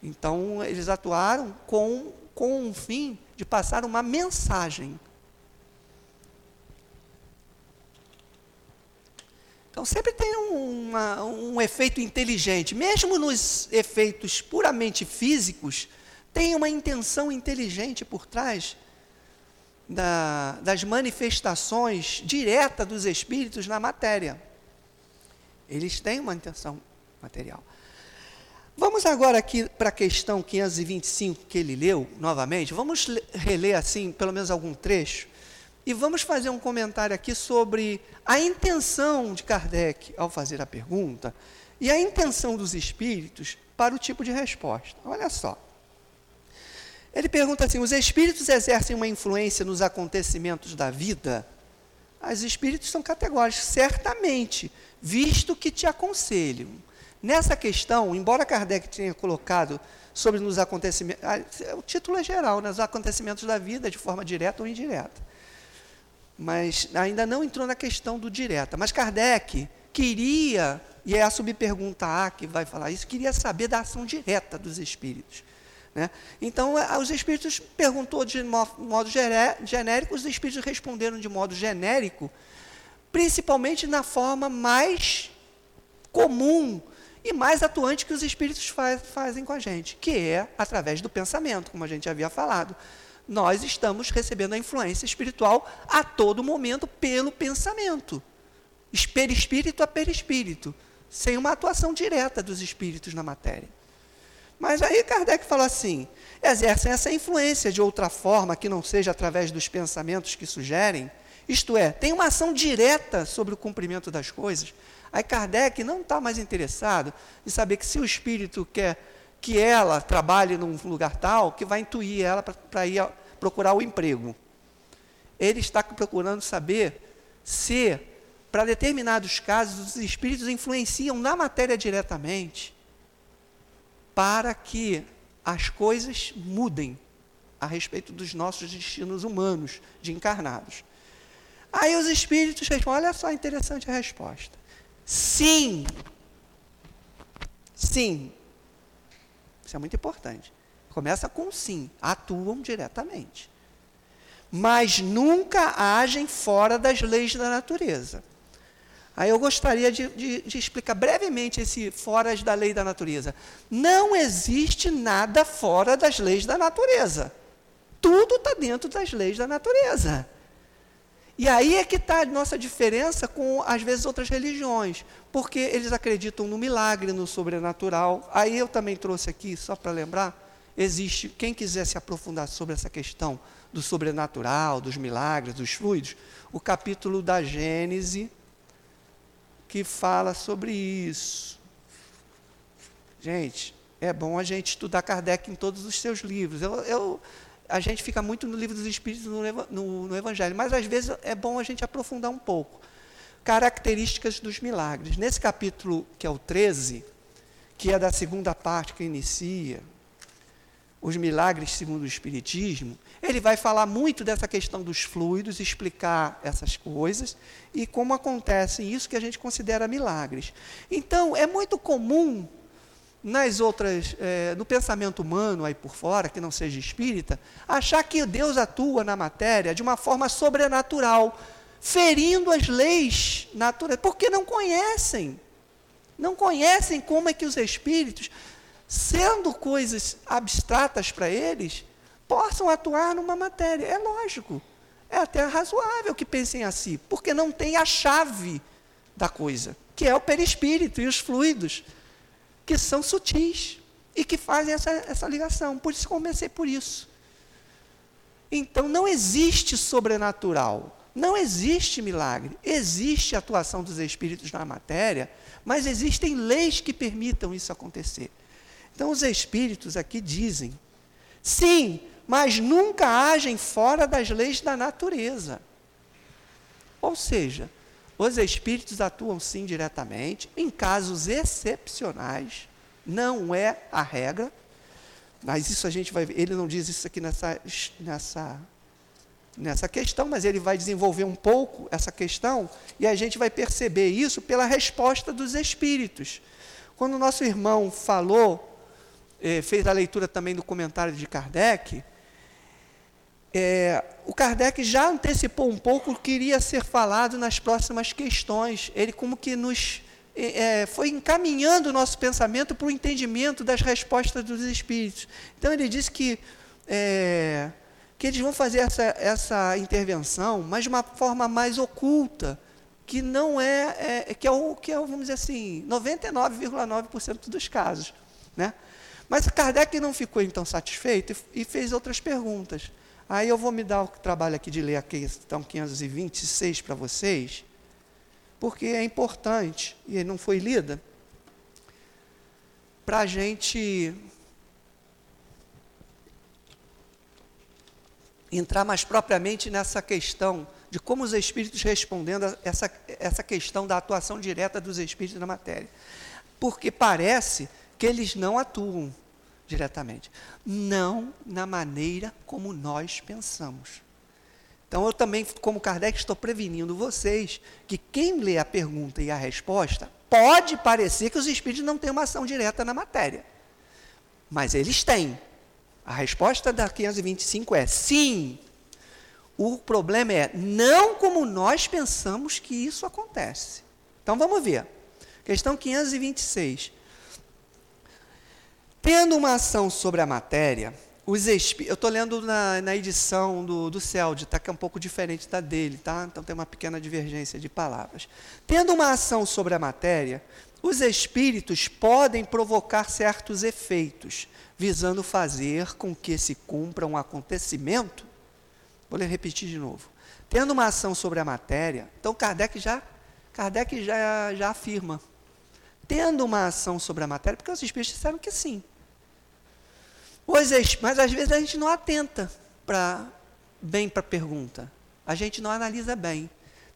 S2: Então eles atuaram com, com o fim de passar uma mensagem Então sempre tem uma, um efeito inteligente. Mesmo nos efeitos puramente físicos, tem uma intenção inteligente por trás da, das manifestações direta dos espíritos na matéria. Eles têm uma intenção material. Vamos agora aqui para a questão 525 que ele leu novamente. Vamos reler assim, pelo menos algum trecho e vamos fazer um comentário aqui sobre a intenção de Kardec ao fazer a pergunta e a intenção dos espíritos para o tipo de resposta. Olha só. Ele pergunta assim: os espíritos exercem uma influência nos acontecimentos da vida? Os espíritos são categóricos, certamente, visto que te aconselham. Nessa questão, embora Kardec tenha colocado sobre nos acontecimentos, ah, o título é geral, nos né, acontecimentos da vida, de forma direta ou indireta mas ainda não entrou na questão do direta. Mas Kardec queria, e é a subpergunta A que vai falar isso, queria saber da ação direta dos espíritos. Né? Então, os espíritos perguntou de modo genérico, os espíritos responderam de modo genérico, principalmente na forma mais comum e mais atuante que os espíritos faz, fazem com a gente, que é através do pensamento, como a gente havia falado nós estamos recebendo a influência espiritual a todo momento pelo pensamento. Perispírito a perispírito, sem uma atuação direta dos espíritos na matéria. Mas aí Kardec fala assim: exercem essa influência de outra forma que não seja através dos pensamentos que sugerem, Isto é, tem uma ação direta sobre o cumprimento das coisas. Aí Kardec não está mais interessado em saber que se o espírito quer que ela trabalhe num lugar tal, que vai intuir ela para ir procurar o emprego. Ele está procurando saber se, para determinados casos, os espíritos influenciam na matéria diretamente, para que as coisas mudem a respeito dos nossos destinos humanos, de encarnados. Aí os espíritos respondem: olha só, interessante a resposta. Sim. Sim. Isso é muito importante. Começa com sim, atuam diretamente. Mas nunca agem fora das leis da natureza. Aí eu gostaria de, de, de, explicar brevemente esse fora da lei da natureza. Não existe nada fora das leis da natureza. Tudo está dentro das leis da natureza. E aí é que está a nossa diferença com, às vezes, outras religiões, porque eles acreditam no milagre, no sobrenatural. Aí eu também trouxe aqui, só para lembrar, existe, quem quiser se aprofundar sobre essa questão do sobrenatural, dos milagres, dos fluidos, o capítulo da Gênese, que fala sobre isso. Gente, é bom a gente estudar Kardec em todos os seus livros. Eu, eu a gente fica muito no livro dos Espíritos, no, no, no, Evangelho, mas às vezes é bom a gente aprofundar um pouco. Características dos milagres. Nesse capítulo, que é o 13, que é da segunda parte que inicia, os milagres segundo o Espiritismo, ele vai falar muito dessa questão dos fluidos, explicar essas coisas e como acontecem isso que a gente considera milagres. Então, é muito comum nas outras, é, no pensamento humano aí por fora, que não seja espírita, achar que Deus atua na matéria de uma forma sobrenatural, ferindo as leis naturais, porque não conhecem. Não conhecem como é que os espíritos, sendo coisas abstratas para eles, possam atuar numa matéria. É lógico. É até razoável que pensem assim, porque não tem a chave da coisa, que é o perispírito e os fluidos que são sutis e que fazem essa, essa ligação. Por isso comecei por isso. Então não existe sobrenatural, não existe milagre, existe atuação dos espíritos na matéria, mas existem leis que permitam isso acontecer. Então os espíritos aqui dizem: sim, mas nunca agem fora das leis da natureza. Ou seja, os espíritos atuam sim diretamente, em casos excepcionais, não é a regra, mas isso a gente vai ver, ele não diz isso aqui nessa, nessa, nessa questão, mas ele vai desenvolver um pouco essa questão, e a gente vai perceber isso pela resposta dos espíritos. Quando o nosso irmão falou, eh, fez a leitura também do comentário de Kardec, é, o Kardec já antecipou um pouco o que iria ser falado nas próximas questões. Ele como que nos é, é foi encaminhando o nosso pensamento para o entendimento das respostas dos espíritos. Então ele disse que é, que eles vão fazer essa, essa intervenção, mas de uma forma mais oculta, que não é, é que é o que é, vamos dizer assim, 99,9% dos casos, né? Mas Kardec não ficou então satisfeito e, e fez outras perguntas. Aí eu vou me dar o trabalho aqui de ler a questão 526 para vocês, porque é importante, e não foi lida, para a gente entrar mais propriamente nessa questão de como os espíritos respondendo a essa, essa questão da atuação direta dos espíritos na matéria. Porque parece que eles não atuam diretamente. Não na maneira como nós pensamos. Então, eu também, como Kardec, estou prevenindo vocês que quem lê a pergunta e a resposta pode parecer que os espíritos não têm uma ação direta na matéria. Mas eles têm. A resposta da 525 é sim. O problema é não como nós pensamos que isso acontece. Então vamos ver. Questão 526. Tendo uma ação sobre a matéria, os eu estou lendo na, na, edição do, do CELD, tá, que é um pouco diferente da dele, tá? então tem uma pequena divergência de palavras. Tendo uma ação sobre a matéria, os espíritos podem provocar certos efeitos, visando fazer com que se cumpra um acontecimento. Vou repetir de novo. tendo uma ação sobre a matéria, então Kardec já, Kardec já, já afirma, tendo uma ação sobre a matéria, porque os espíritos disseram que sim. Pois é, mas às vezes a gente não atenta bem para a pergunta. A gente não analisa bem.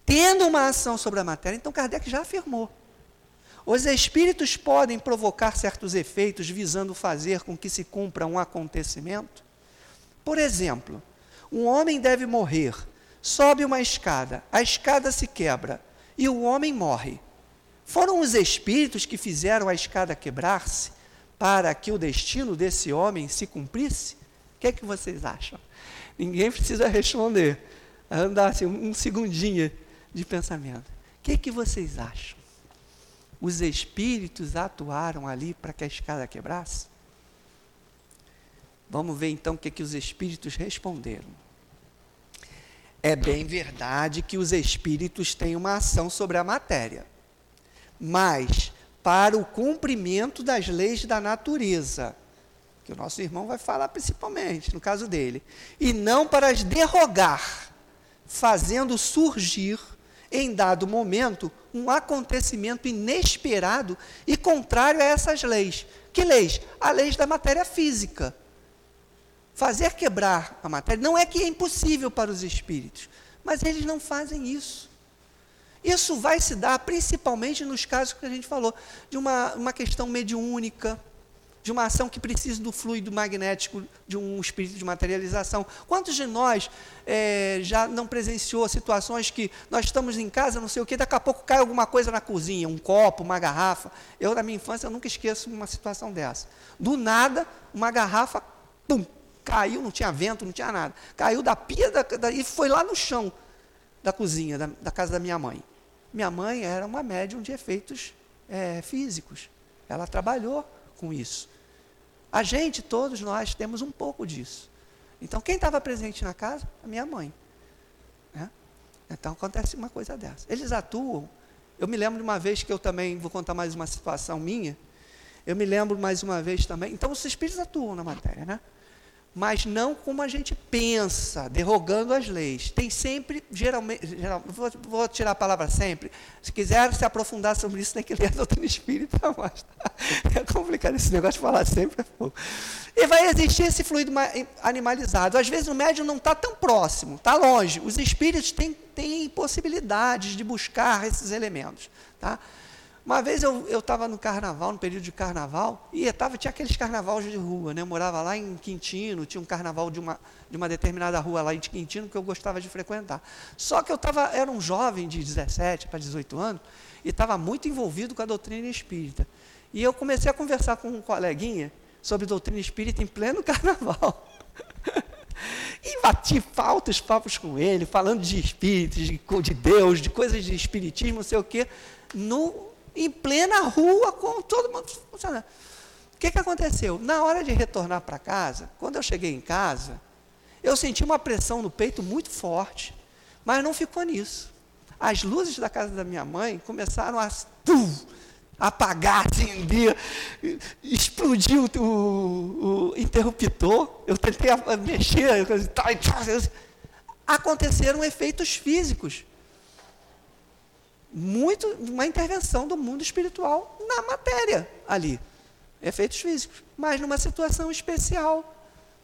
S2: Tendo uma ação sobre a matéria, então Kardec já afirmou. Os espíritos podem provocar certos efeitos visando fazer com que se cumpra um acontecimento? Por exemplo, um homem deve morrer, sobe uma escada, a escada se quebra e o homem morre. Foram os espíritos que fizeram a escada quebrar-se para que o destino desse homem se cumprisse? O que é que vocês acham? Ninguém precisa responder. Andar assim, um segundinho de pensamento. O que é que vocês acham? os espíritos atuaram ali para que a escada quebrasse? Vamos ver então o que, que os espíritos responderam. É bem verdade que os espíritos têm uma ação sobre a matéria, mas para o cumprimento das leis da natureza, que o nosso irmão vai falar principalmente, no caso dele, e não para as derrogar, fazendo surgir em dado momento, um acontecimento inesperado e contrário a essas leis. Que leis? As leis da matéria física. Fazer quebrar a matéria não é que é impossível para os espíritos, mas eles não fazem isso. Isso vai se dar principalmente nos casos que a gente falou, de uma, uma questão mediúnica, de uma ação que precisa do fluido magnético de um espírito de materialização. Quantos de nós é, já não presenciou situações que nós estamos em casa, não sei o que, daqui a pouco cai alguma coisa na cozinha, um copo, uma garrafa. Eu, na minha infância, nunca esqueço uma situação dessa. Do nada, uma garrafa, pum, caiu, não tinha vento, não tinha nada. Caiu da pia da, da, e foi lá no chão da cozinha, da, da, casa da minha mãe. Minha mãe era uma médium de efeitos é, físicos. Ela trabalhou com isso. A gente, todos nós, temos um pouco disso. Então, quem estava presente na casa? A minha mãe. Né? Então, acontece uma coisa dessa. Eles atuam. Eu me lembro de uma vez que eu também, vou contar mais uma situação minha. Eu me lembro mais uma vez também. Então, os espíritos atuam na matéria, né? Mas não como a gente pensa, derrogando as leis. Tem sempre, geralmente, geral, vou, vou, tirar a palavra sempre, se quiser se aprofundar sobre isso, tem que ler a doutrina espírita, mas é complicado esse negócio de falar sempre. É e vai existir esse fluido animalizado. Às vezes o médium não está tão próximo, está longe. Os espíritos têm, têm possibilidades de buscar esses elementos. Tá? Uma vez eu estava no carnaval, no período de carnaval, e tava, tinha aqueles carnavais de rua, né? Eu morava lá em Quintino, tinha um carnaval de uma, de uma determinada rua lá em Quintino que eu gostava de frequentar. Só que eu tava, era um jovem de 17 para 18 anos e estava muito envolvido com a doutrina espírita. E eu comecei a conversar com um coleguinha sobre doutrina espírita em pleno carnaval. E bati faltos papos com ele, falando de espíritos, de, de Deus, de coisas de espiritismo, não sei o quê, no em plena rua, com todo mundo funcionando. O que, que aconteceu? Na hora de retornar para casa, quando eu cheguei em casa, eu senti uma pressão no peito muito forte, mas não ficou nisso. As luzes da casa da minha mãe começaram a pum, apagar, acender, explodiu o, o, o, interruptor. Eu tentei mexer, aconteceram efeitos físicos muito uma intervenção do mundo espiritual na matéria ali, efeitos físicos, mas numa situação especial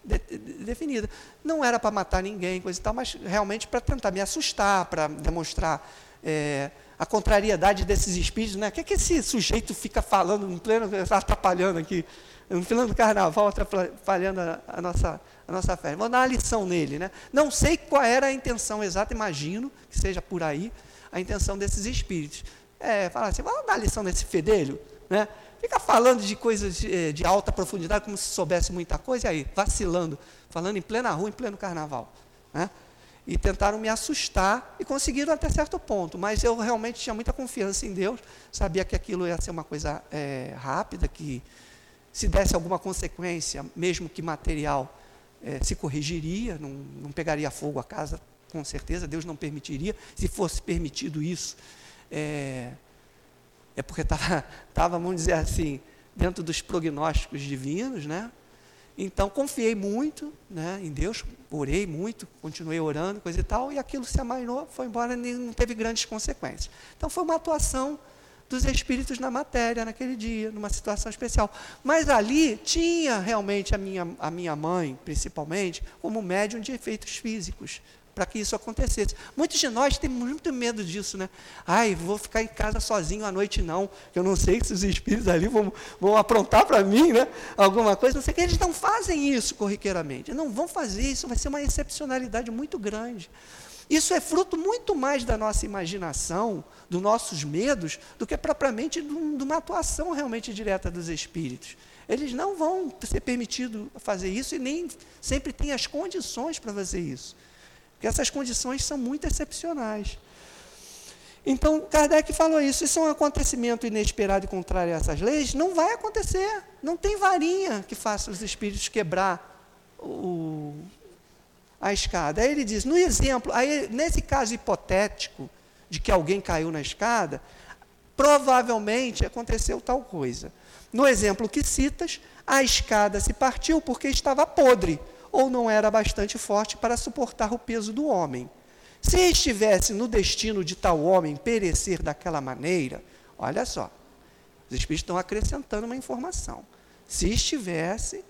S2: de, de, definida. Não era para matar ninguém, coisa e tal, mas realmente para tentar me assustar, para demonstrar é, a contrariedade desses espíritos, né? O que, é que esse sujeito fica falando em pleno, atrapalhando aqui, no pleno carnaval, atrapalhando a, a nossa a nossa fé. Vou dar uma lição nele, né? Não sei qual era a intenção exata, imagino que seja por aí, a intenção desses espíritos. É, falar assim, vamos dar lição nesse fedelho, né? Fica falando de coisas de, eh, de, alta profundidade, como se soubesse muita coisa, e aí, vacilando, falando em plena rua, em pleno carnaval. Né? E tentaram me assustar e conseguiram até certo ponto, mas eu realmente tinha muita confiança em Deus, sabia que aquilo ia ser uma coisa é, rápida, que se desse alguma consequência, mesmo que material, é, se corrigiria, não, não pegaria fogo a casa com certeza, Deus não permitiria. Se fosse permitido isso, é, é porque estava, tava, vamos dizer assim, dentro dos prognósticos divinos, né? Então, confiei muito né, em Deus, orei muito, continuei orando, coisa e tal, e aquilo se amainou, foi embora e não teve grandes consequências. Então, foi uma atuação dos espíritos na matéria naquele dia, numa situação especial. Mas ali tinha realmente a minha, a minha mãe, principalmente, como médium de efeitos físicos para que isso acontecesse. Muitos de nós temos muito medo disso, né? Ai, vou ficar em casa sozinho à noite, não. Eu não sei se os espíritos ali vão, vão aprontar para mim, né? Alguma coisa, não sei que. Eles não fazem isso corriqueiramente. Não vão fazer isso, vai ser uma excepcionalidade muito grande. Isso é fruto muito mais da nossa imaginação, dos nossos medos, do que propriamente de uma atuação realmente direta dos espíritos. Eles não vão ser permitidos fazer isso e nem sempre têm as condições para fazer isso. Porque essas condições são muito excepcionais. Então, Kardec falou isso. Isso é um acontecimento inesperado e contrário a essas leis? Não vai acontecer. Não tem varinha que faça os espíritos quebrar o, a escada. Aí ele diz, no exemplo, aí, nesse caso hipotético de que alguém caiu na escada, provavelmente aconteceu tal coisa. No exemplo que citas, a escada se partiu porque estava podre ou não era bastante forte para suportar o peso do homem. Se estivesse no destino de tal homem perecer daquela maneira, olha só, os Espíritos estão acrescentando uma informação. Se estivesse,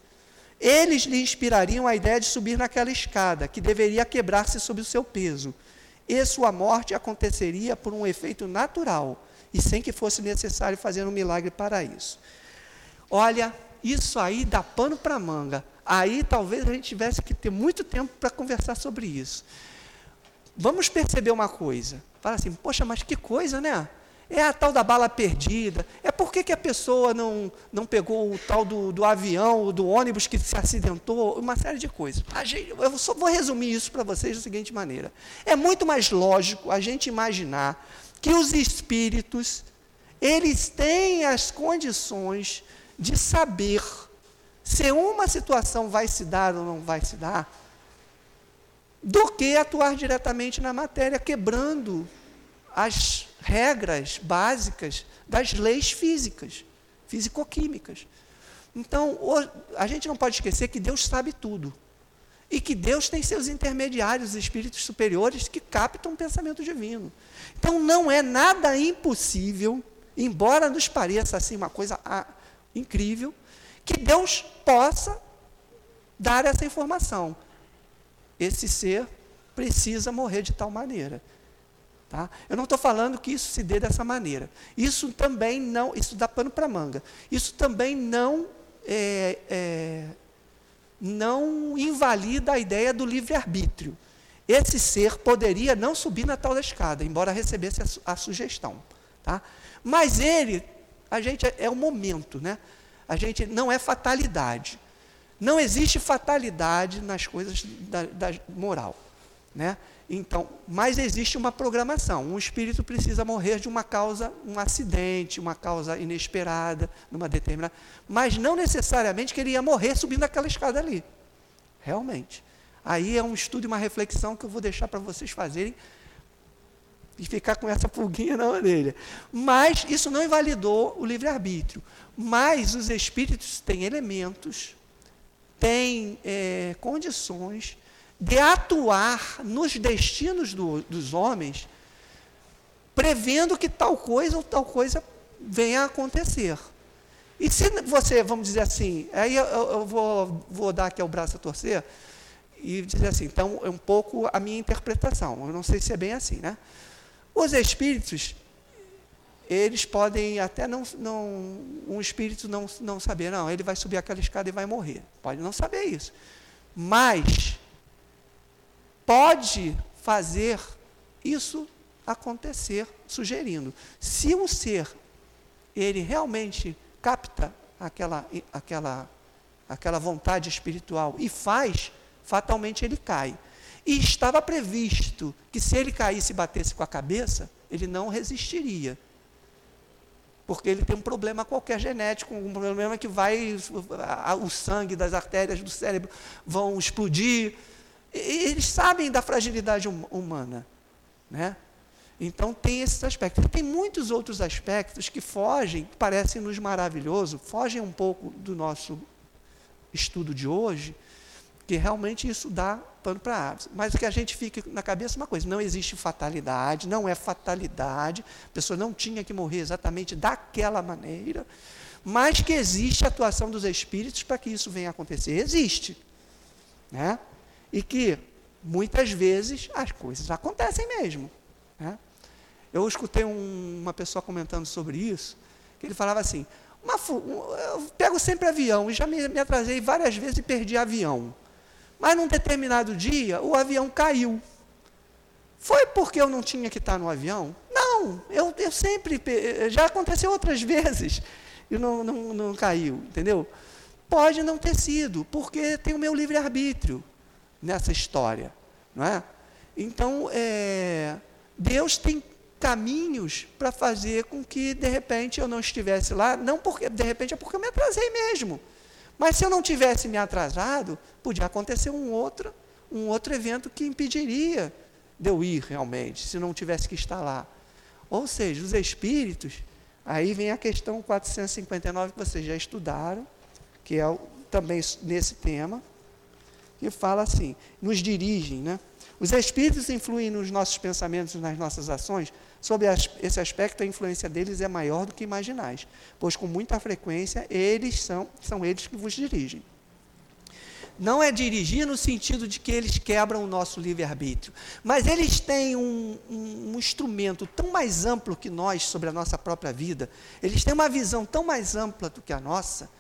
S2: eles lhe inspirariam a ideia de subir naquela escada, que deveria quebrar-se sob o seu peso. E sua morte aconteceria por um efeito natural, e sem que fosse necessário fazer um milagre para isso. Olha, isso aí dá pano para manga. Aí talvez a gente tivesse que ter muito tempo para conversar sobre isso. Vamos perceber uma coisa. Fala assim, poxa, mas que coisa, né? É a tal da bala perdida. É por que, que a pessoa não, não pegou o tal do, do avião, do ônibus que se acidentou, uma série de coisas. Gente, eu só vou resumir isso para vocês da seguinte maneira. É muito mais lógico a gente imaginar que os espíritos, eles têm as condições de saber se uma situação vai se dar ou não vai se dar, do que atuar diretamente na matéria, quebrando as regras básicas das leis físicas, físico-químicas. Então, a gente não pode esquecer que Deus sabe tudo. E que Deus tem seus intermediários, espíritos superiores, que captam o pensamento divino. Então, não é nada impossível, embora nos pareça assim uma coisa incrível, que Deus possa dar essa informação. Esse ser precisa morrer de tal maneira. Tá? Eu não estou falando que isso se dê dessa maneira. Isso também não, isso dá pano para manga. Isso também não é, é, não invalida a ideia do livre-arbítrio. Esse ser poderia não subir na tal da escada, embora recebesse a, a sugestão. Tá? Mas ele, a gente é, é o momento, né? a gente não é fatalidade. Não existe fatalidade nas coisas da, da moral, né? Então, mas existe uma programação. Um espírito precisa morrer de uma causa, um acidente, uma causa inesperada, numa determinada. Mas não necessariamente que ele ia morrer subindo aquela escada ali. Realmente. Aí é um estudo e uma reflexão que eu vou deixar para vocês fazerem e ficar com essa pulguinha na orelha. Mas isso não invalidou o livre-arbítrio. Mas os espíritos têm elementos, têm é, condições de atuar nos destinos do, dos homens, prevendo que tal coisa ou tal coisa venha a acontecer. E se você, vamos dizer assim, aí eu, eu vou, vou dar aqui o braço a torcer e dizer assim, então é um pouco a minha interpretação, eu não sei se é bem assim, né? Os espíritos, eles podem até não, não um espírito não, não saber, não, ele vai subir aquela escada e vai morrer. Pode não saber isso. Mas pode fazer isso acontecer, sugerindo. Se um ser ele realmente capta aquela, aquela, aquela vontade espiritual e faz, fatalmente ele cai. E estava previsto que se ele caísse e batesse com a cabeça, ele não resistiria. Porque ele tem um problema qualquer genético, um problema que vai, o sangue das artérias do cérebro vão explodir. E eles sabem da fragilidade hum, humana. Né? Então tem esses aspectos. Tem muitos outros aspectos que fogem, parecem-nos maravilhosos, fogem um pouco do nosso estudo de hoje, que realmente isso dá pano para. Mas que a gente fica na cabeça uma coisa: não existe fatalidade, não é fatalidade, a pessoa não tinha que morrer exatamente daquela maneira, mas que existe a atuação dos espíritos para que isso venha a acontecer. Existe. Né? E que muitas vezes as coisas acontecem mesmo. Né? Eu escutei um, uma pessoa comentando sobre isso, que ele falava assim: uma, eu pego sempre avião e já me, me atrasei várias vezes e perdi avião. Mas num determinado dia, o avião caiu. Foi porque eu não tinha que estar no avião? Não, eu, eu sempre. Já aconteceu outras vezes e não, não, não caiu, entendeu? Pode não ter sido, porque tem o meu livre-arbítrio nessa história, não é? Então, é, Deus tem caminhos para fazer com que, de repente, eu não estivesse lá, não porque, de repente, é porque eu me atrasei mesmo. Mas se eu não tivesse me atrasado, podia acontecer um outro, um outro evento que impediria de eu ir realmente, se não tivesse que estar lá. Ou seja, os espíritos, aí vem a questão 459 que vocês já estudaram, que é também nesse tema, que fala assim, nos dirigem, né? Os espíritos influem nos nossos pensamentos nas nossas ações Sob esse aspecto, a influência deles é maior do que imaginais, pois com muita frequência eles são, são eles que vos dirigem. Não é dirigir no sentido de que eles quebram o nosso livre-arbítrio, mas eles têm um, um, um instrumento tão mais amplo que nós sobre a nossa própria vida, eles têm uma visão tão mais ampla do que a nossa,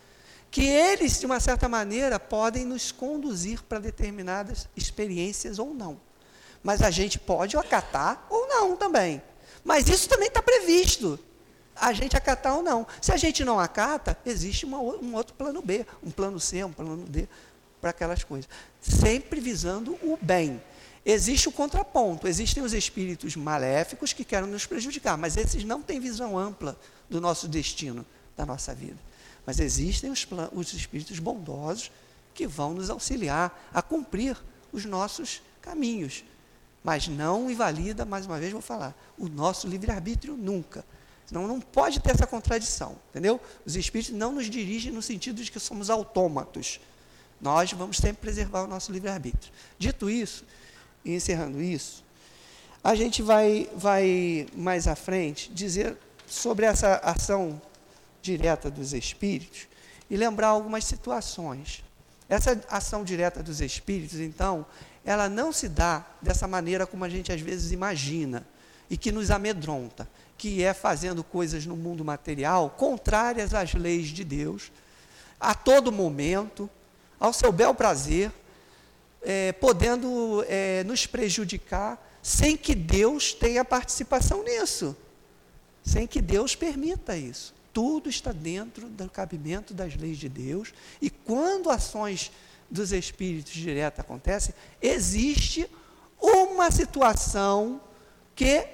S2: que eles, de uma certa maneira, podem nos conduzir para determinadas experiências ou não. Mas a gente pode acatar ou não também. Mas isso também está previsto. A gente acatar ou não. Se a gente não acata, existe uma, um outro plano B, um plano C, um plano D, para aquelas coisas. Sempre visando o bem. Existe o contraponto, existem os espíritos maléficos que querem nos prejudicar, mas esses não têm visão ampla do nosso destino, da nossa vida. Mas existem os, os espíritos bondosos que vão nos auxiliar a cumprir os nossos caminhos, mas não invalida, mais uma vez vou falar, o nosso livre-arbítrio nunca. Senão não pode ter essa contradição, entendeu? Os espíritos não nos dirigem no sentido de que somos autômatos. Nós vamos sempre preservar o nosso livre-arbítrio. Dito isso, e encerrando isso, a gente vai, vai mais à frente dizer sobre essa ação direta dos espíritos e lembrar algumas situações. Essa ação direta dos espíritos, então, ela não se dá dessa maneira como a gente às vezes imagina e que nos amedronta, que é fazendo coisas no mundo material contrárias às leis de Deus, a todo momento, ao seu bel prazer, é, podendo é, nos prejudicar sem que Deus tenha participação nisso, sem que Deus permita isso. Tudo está dentro do cabimento das leis de Deus, e quando ações dos espíritos direto acontece, existe uma situação que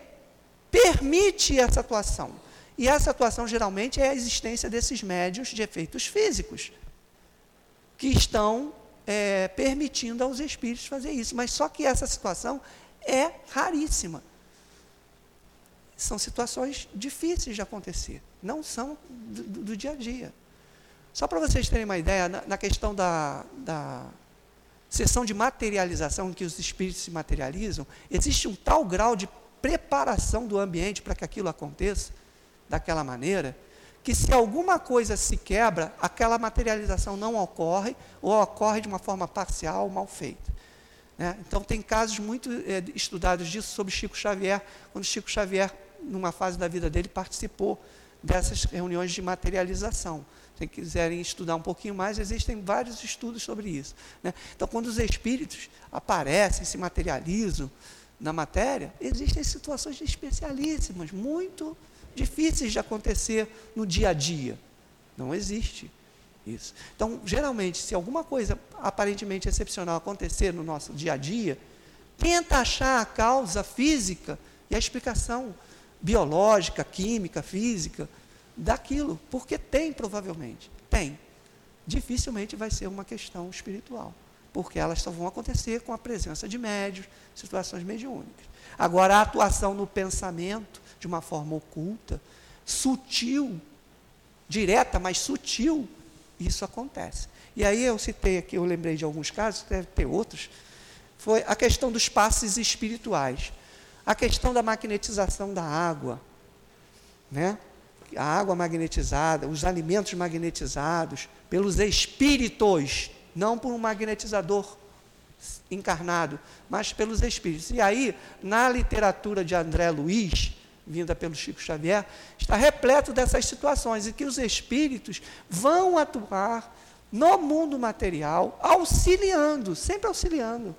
S2: permite essa atuação. E essa atuação geralmente é a existência desses médios de efeitos físicos, que estão é, permitindo aos espíritos fazer isso. Mas só que essa situação é raríssima. São situações difíceis de acontecer, não são do, do dia a dia. Só para vocês terem uma ideia, na, na questão da, da sessão de materialização, em que os espíritos se materializam, existe um tal grau de preparação do ambiente para que aquilo aconteça daquela maneira, que se alguma coisa se quebra, aquela materialização não ocorre, ou ocorre de uma forma parcial, mal feita. Né? Então, tem casos muito é, estudados disso sobre Chico Xavier, quando Chico Xavier, numa fase da vida dele, participou dessas reuniões de materialização. Se quiserem estudar um pouquinho mais, existem vários estudos sobre isso. Né? Então, quando os espíritos aparecem, se materializam na matéria, existem situações especialíssimas, muito difíceis de acontecer no dia a dia. Não existe isso. Então, geralmente, se alguma coisa aparentemente excepcional acontecer no nosso dia a dia, tenta achar a causa física e a explicação biológica, química, física, daquilo, porque tem provavelmente, tem. Dificilmente vai ser uma questão espiritual, porque elas só vão acontecer com a presença de médios, situações mediúnicas. Agora, a atuação no pensamento, de uma forma oculta, sutil, direta, mas sutil, isso acontece. E aí eu citei aqui, eu lembrei de alguns casos, deve ter outros, foi a questão dos passes espirituais. A questão da magnetização da água, né? A água magnetizada, os alimentos magnetizados pelos espíritos, não por um magnetizador encarnado, mas pelos espíritos. E aí, na literatura de André Luiz, vinda pelo Chico Xavier, está repleto dessas situações em que os espíritos vão atuar no mundo material, auxiliando, sempre auxiliando.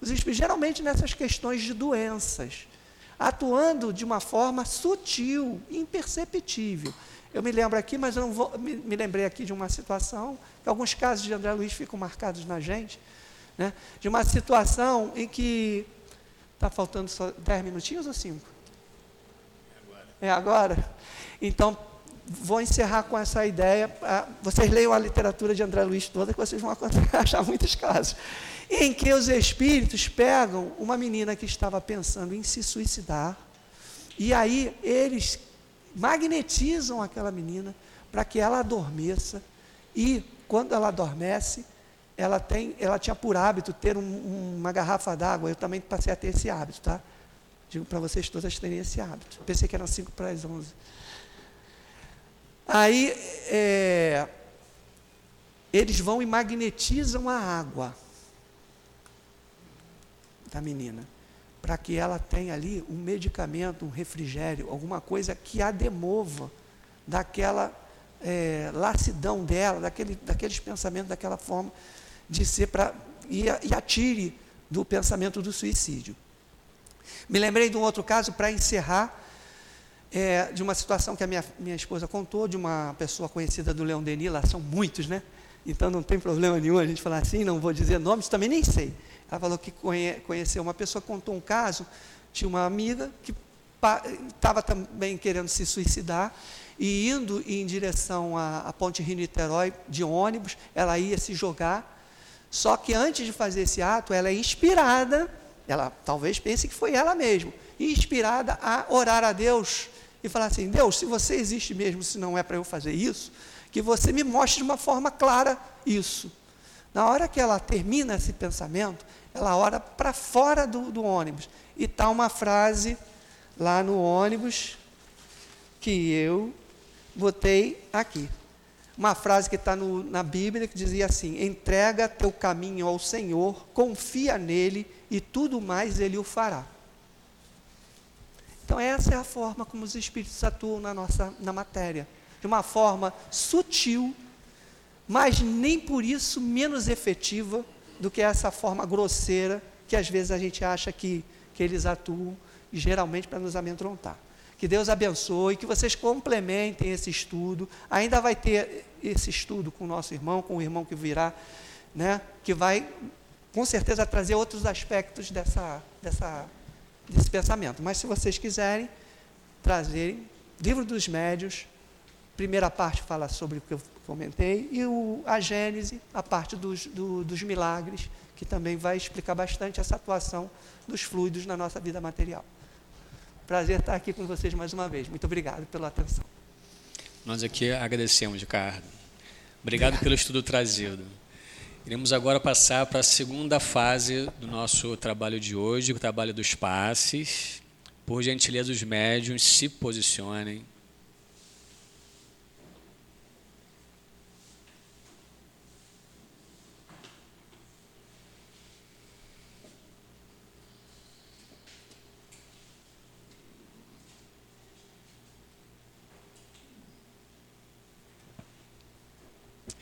S2: Os espíritos, geralmente nessas questões de doenças, atuando de uma forma sutil, imperceptível. Eu me lembro aqui, mas eu não vou, me, me lembrei aqui de uma situação, alguns casos de André Luiz ficam marcados na gente, né, de uma situação em que. Está faltando só 10 minutinhos ou 5? É agora. É agora? Então, vou encerrar com essa ideia. Ah, vocês leiam a literatura de André Luiz toda, que vocês vão achar muitos casos em que os espíritos pegam uma menina que estava pensando em se suicidar, e aí eles magnetizam aquela menina para que ela adormeça, e quando ela adormece, ela, tem, ela tinha por hábito ter um, uma garrafa d'água, eu também passei a ter esse hábito, tá? Digo para vocês todas terem esse hábito. Pensei que eram 5 para as 11. Aí, é, eles vão e magnetizam a água da menina, para que ela tenha ali um medicamento, um refrigério, alguma coisa que a demova daquela é, lacidão dela, daquele, daqueles pensamentos, daquela forma de ser para. E, e atire do pensamento do suicídio. Me lembrei de um outro caso para encerrar. É, de uma situação que a minha, minha esposa contou, de uma pessoa conhecida do Leão Denis, lá são muitos, né? Então não tem problema nenhum a gente falar assim, não vou dizer nomes, também nem sei. Ela falou que conhe, conheceu uma pessoa, contou um caso, tinha uma amiga que estava também querendo se suicidar, e indo em direção à, à Ponte Rio-Niterói de ônibus, ela ia se jogar, só que antes de fazer esse ato, ela é inspirada, ela talvez pense que foi ela mesma, inspirada a orar a Deus e falar assim: Deus, se você existe mesmo, se não é para eu fazer isso, que você me mostre de uma forma clara isso. Na hora que ela termina esse pensamento, ela ora para fora do, do ônibus. E está uma frase lá no ônibus que eu botei aqui. Uma frase que está na Bíblia que dizia assim: entrega teu caminho ao Senhor, confia nele e tudo mais ele o fará. Então, essa é a forma como os Espíritos atuam na nossa na matéria. De uma forma sutil, mas nem por isso menos efetiva do que essa forma grosseira que às vezes a gente acha que, que eles atuam, geralmente para nos amedrontar. Que Deus abençoe, que vocês complementem esse estudo. Ainda vai ter esse estudo com o nosso irmão, com o irmão que virá, né, que vai com certeza trazer outros aspectos dessa, dessa, desse pensamento. Mas se vocês quiserem trazerem, livro dos médios, primeira parte fala sobre o que eu comentei, e o, a Gênese, a parte dos, do, dos milagres, que também vai explicar bastante essa atuação dos fluidos na nossa vida material. Prazer estar aqui com vocês mais uma vez. Muito obrigado pela atenção.
S1: Nós aqui agradecemos, Ricardo. Obrigado, obrigado. pelo estudo trazido. Iremos agora passar para a segunda fase do nosso trabalho de hoje, o trabalho dos passes. Por gentileza, os médiuns se posicionem.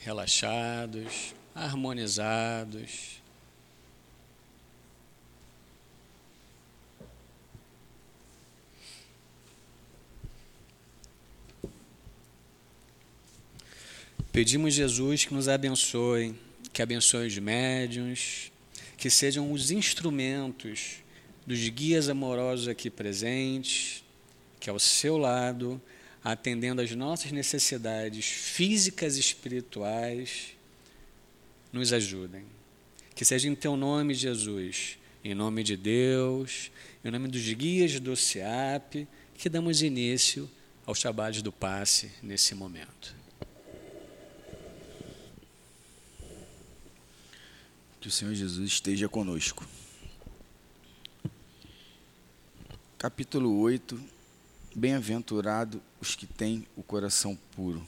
S1: Relaxados, harmonizados. Pedimos Jesus que nos abençoe, que abençoe os médiuns, que sejam os instrumentos dos guias amorosos aqui presentes, que ao seu lado atendendo às nossas necessidades físicas e espirituais, nos ajudem. Que seja em teu nome, Jesus, em nome de Deus, em nome dos guias do CEAP, que damos início aos trabalhos do passe nesse momento.
S3: Que o Senhor Jesus esteja conosco. Capítulo 8. Bem-aventurado os que têm o coração puro.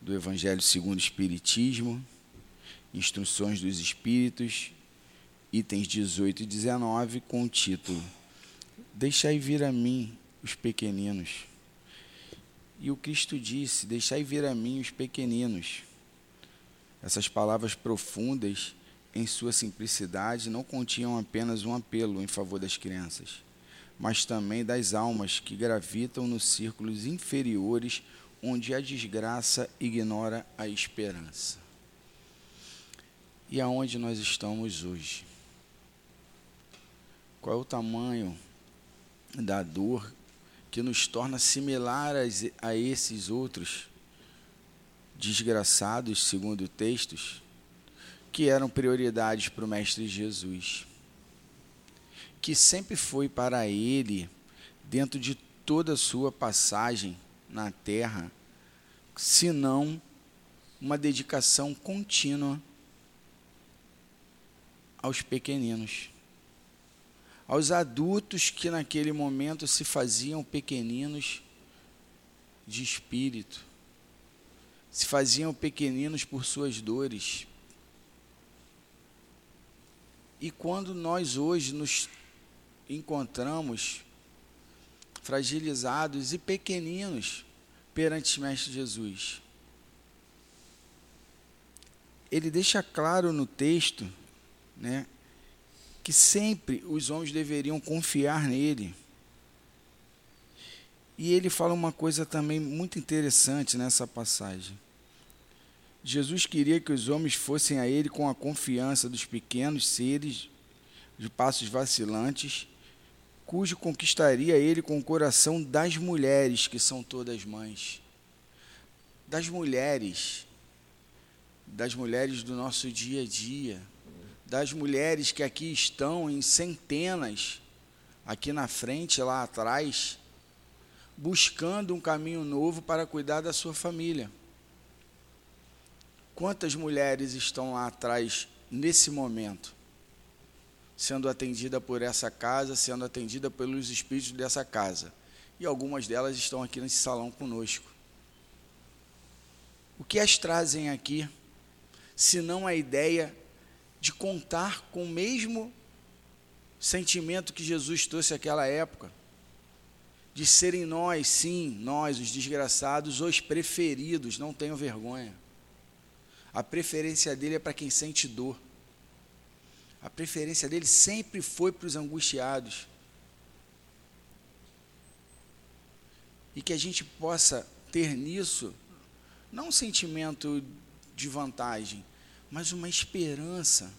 S3: Do Evangelho segundo o Espiritismo, Instruções dos Espíritos, itens 18 e 19, com o título Deixai vir a mim os pequeninos. E o Cristo disse: Deixai vir a mim os pequeninos essas palavras profundas, em sua simplicidade, não continham apenas um apelo em favor das crianças, mas também das almas que gravitam nos círculos inferiores onde a desgraça ignora a esperança. E aonde nós estamos hoje? Qual é o tamanho da dor que nos torna similares a esses outros desgraçados, segundo textos, que eram prioridades para o Mestre Jesus, que sempre foi para ele, dentro de toda a sua passagem na terra, senão uma dedicação contínua aos pequeninos, aos adultos que naquele momento se faziam pequeninos de espírito se faziam pequeninos por suas dores. E quando nós hoje nos encontramos fragilizados e pequeninos perante Mestre Jesus, ele deixa claro no texto, né, que sempre os homens deveriam confiar nele. E ele fala uma coisa também muito interessante nessa passagem. Jesus queria que os homens fossem a ele com a confiança dos pequenos seres de passos vacilantes, cujo conquistaria ele com o coração das mulheres, que são todas mães. Das mulheres, das mulheres do nosso dia a dia, das mulheres que aqui estão em centenas, aqui na frente, lá atrás, buscando um caminho novo para cuidar da sua família. Quantas mulheres estão lá atrás nesse momento, sendo atendida por essa casa, sendo atendida pelos espíritos dessa casa? E algumas delas estão aqui nesse salão conosco. O que as trazem aqui, se não a ideia de contar com o mesmo sentimento que Jesus trouxe àquela época? De serem nós, sim, nós, os desgraçados, os preferidos, não tenham vergonha a preferência dele é para quem sente dor. A preferência dele sempre foi para os angustiados. E que a gente possa ter nisso, não um sentimento de vantagem, mas uma esperança.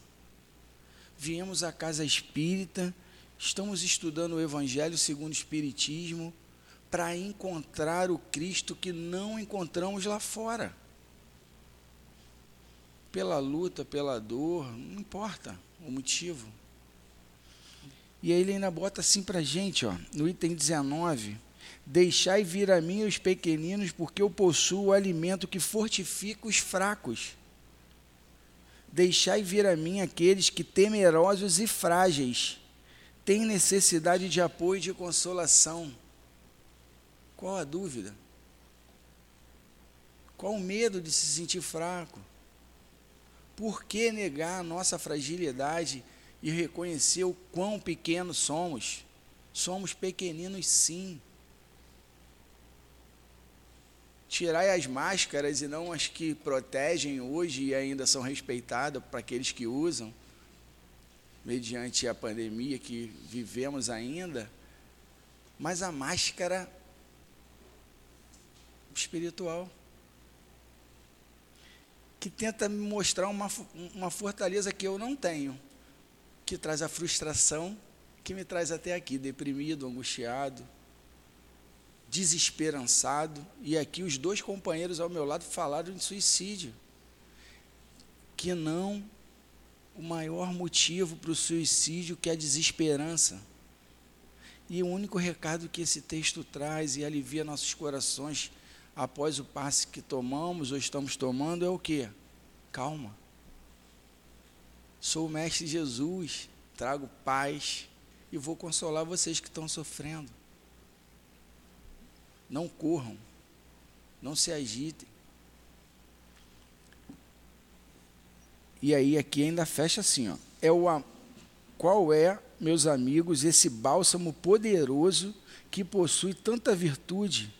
S3: Viemos à casa espírita, estamos estudando o Evangelho segundo o Espiritismo, para encontrar o Cristo que não encontramos lá fora pela luta, pela dor, não importa o motivo. E aí ele ainda bota assim para a gente, ó, no item 19: Deixai vir a mim os pequeninos, porque eu possuo o alimento que fortifica os fracos. Deixai vir a mim aqueles que, temerosos e frágeis, têm necessidade de apoio e de consolação. Qual a dúvida? Qual o medo de se sentir fraco? Por que negar a nossa fragilidade e reconhecer o quão pequenos somos? Somos pequeninos, sim. Tirai as máscaras e não as que protegem hoje e ainda são respeitadas para aqueles que usam, mediante a pandemia que vivemos ainda. Mas a máscara espiritual que tenta me mostrar uma, uma fortaleza que eu não tenho, que traz a frustração que me traz até aqui, deprimido, angustiado, desesperançado. E aqui os dois companheiros ao meu lado falaram de suicídio. Que não o maior motivo para o suicídio que é a desesperança. E o único recado que esse texto traz e alivia nossos corações após o passe que tomamos ou estamos tomando é o que? Calma. Sou o Mestre Jesus, trago paz e vou consolar vocês que estão sofrendo. Não corram, não se agitem. E aí aqui ainda fecha assim, ó. É o qual é, meus amigos, esse bálsamo poderoso que possui tanta virtude?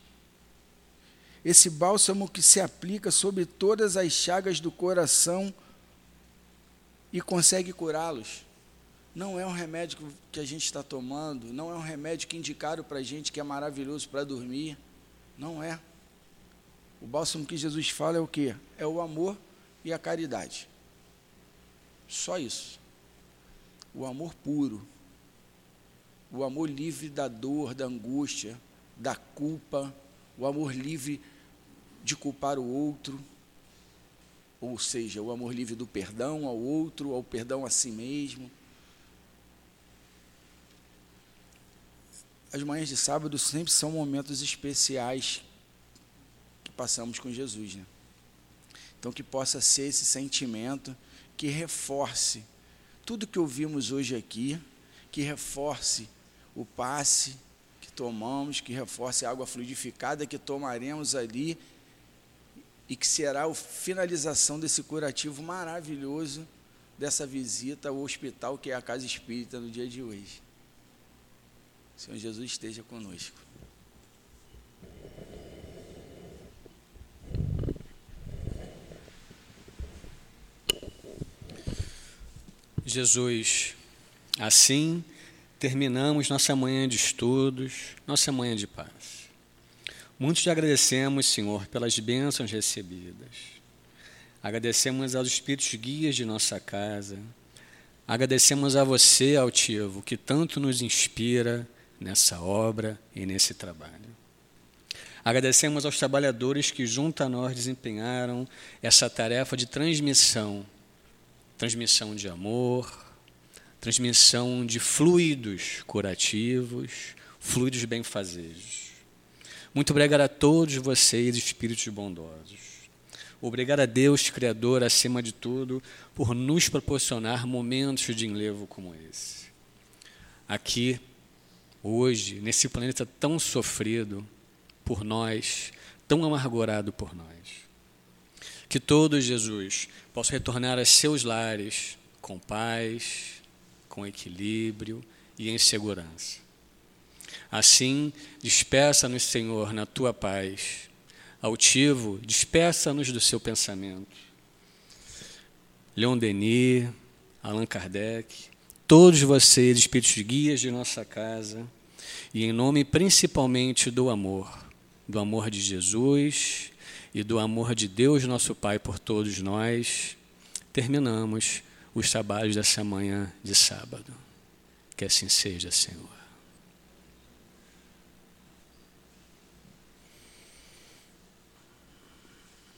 S3: Esse bálsamo que se aplica sobre todas as chagas do coração e consegue curá-los. Não é um remédio que a gente está tomando, não é um remédio que indicaram para a gente que é maravilhoso para dormir. Não é. O bálsamo que Jesus fala é o quê? É o amor e a caridade. Só isso. O amor puro. O amor livre da dor, da angústia, da culpa. O amor livre de culpar o outro ou seja, o amor livre do perdão ao outro, ao perdão a si mesmo. As manhãs de sábado sempre são momentos especiais que passamos com Jesus, né? Então que possa ser esse sentimento que reforce tudo que ouvimos hoje aqui, que reforce o passe que tomamos, que reforce a água fluidificada que tomaremos ali e que será a finalização desse curativo maravilhoso dessa visita ao hospital que é a Casa Espírita no dia de hoje. Senhor Jesus esteja conosco.
S1: Jesus, assim terminamos nossa manhã de estudos, nossa manhã de paz. Muito te agradecemos, Senhor, pelas bênçãos recebidas. Agradecemos aos espíritos guias de nossa casa. Agradecemos a você, altivo, que tanto nos inspira nessa obra e nesse trabalho. Agradecemos aos trabalhadores que junto a nós desempenharam essa tarefa de transmissão, transmissão de amor, transmissão de fluidos curativos, fluidos benfazejos. Muito obrigado a todos vocês, espíritos bondosos. Obrigado a Deus, Criador, acima de tudo, por nos proporcionar momentos de enlevo como esse. Aqui, hoje, nesse planeta tão sofrido por nós, tão amargurado por nós. Que todos, Jesus, possam retornar a seus lares com paz, com equilíbrio e em segurança. Assim, despeça-nos, Senhor, na tua paz. Altivo, despeça-nos do seu pensamento. Leon Denis, Allan Kardec, todos vocês, espíritos guias de nossa casa, e em nome principalmente do amor, do amor de Jesus e do amor de Deus, nosso Pai, por todos nós, terminamos os trabalhos dessa manhã de sábado. Que assim seja, Senhor.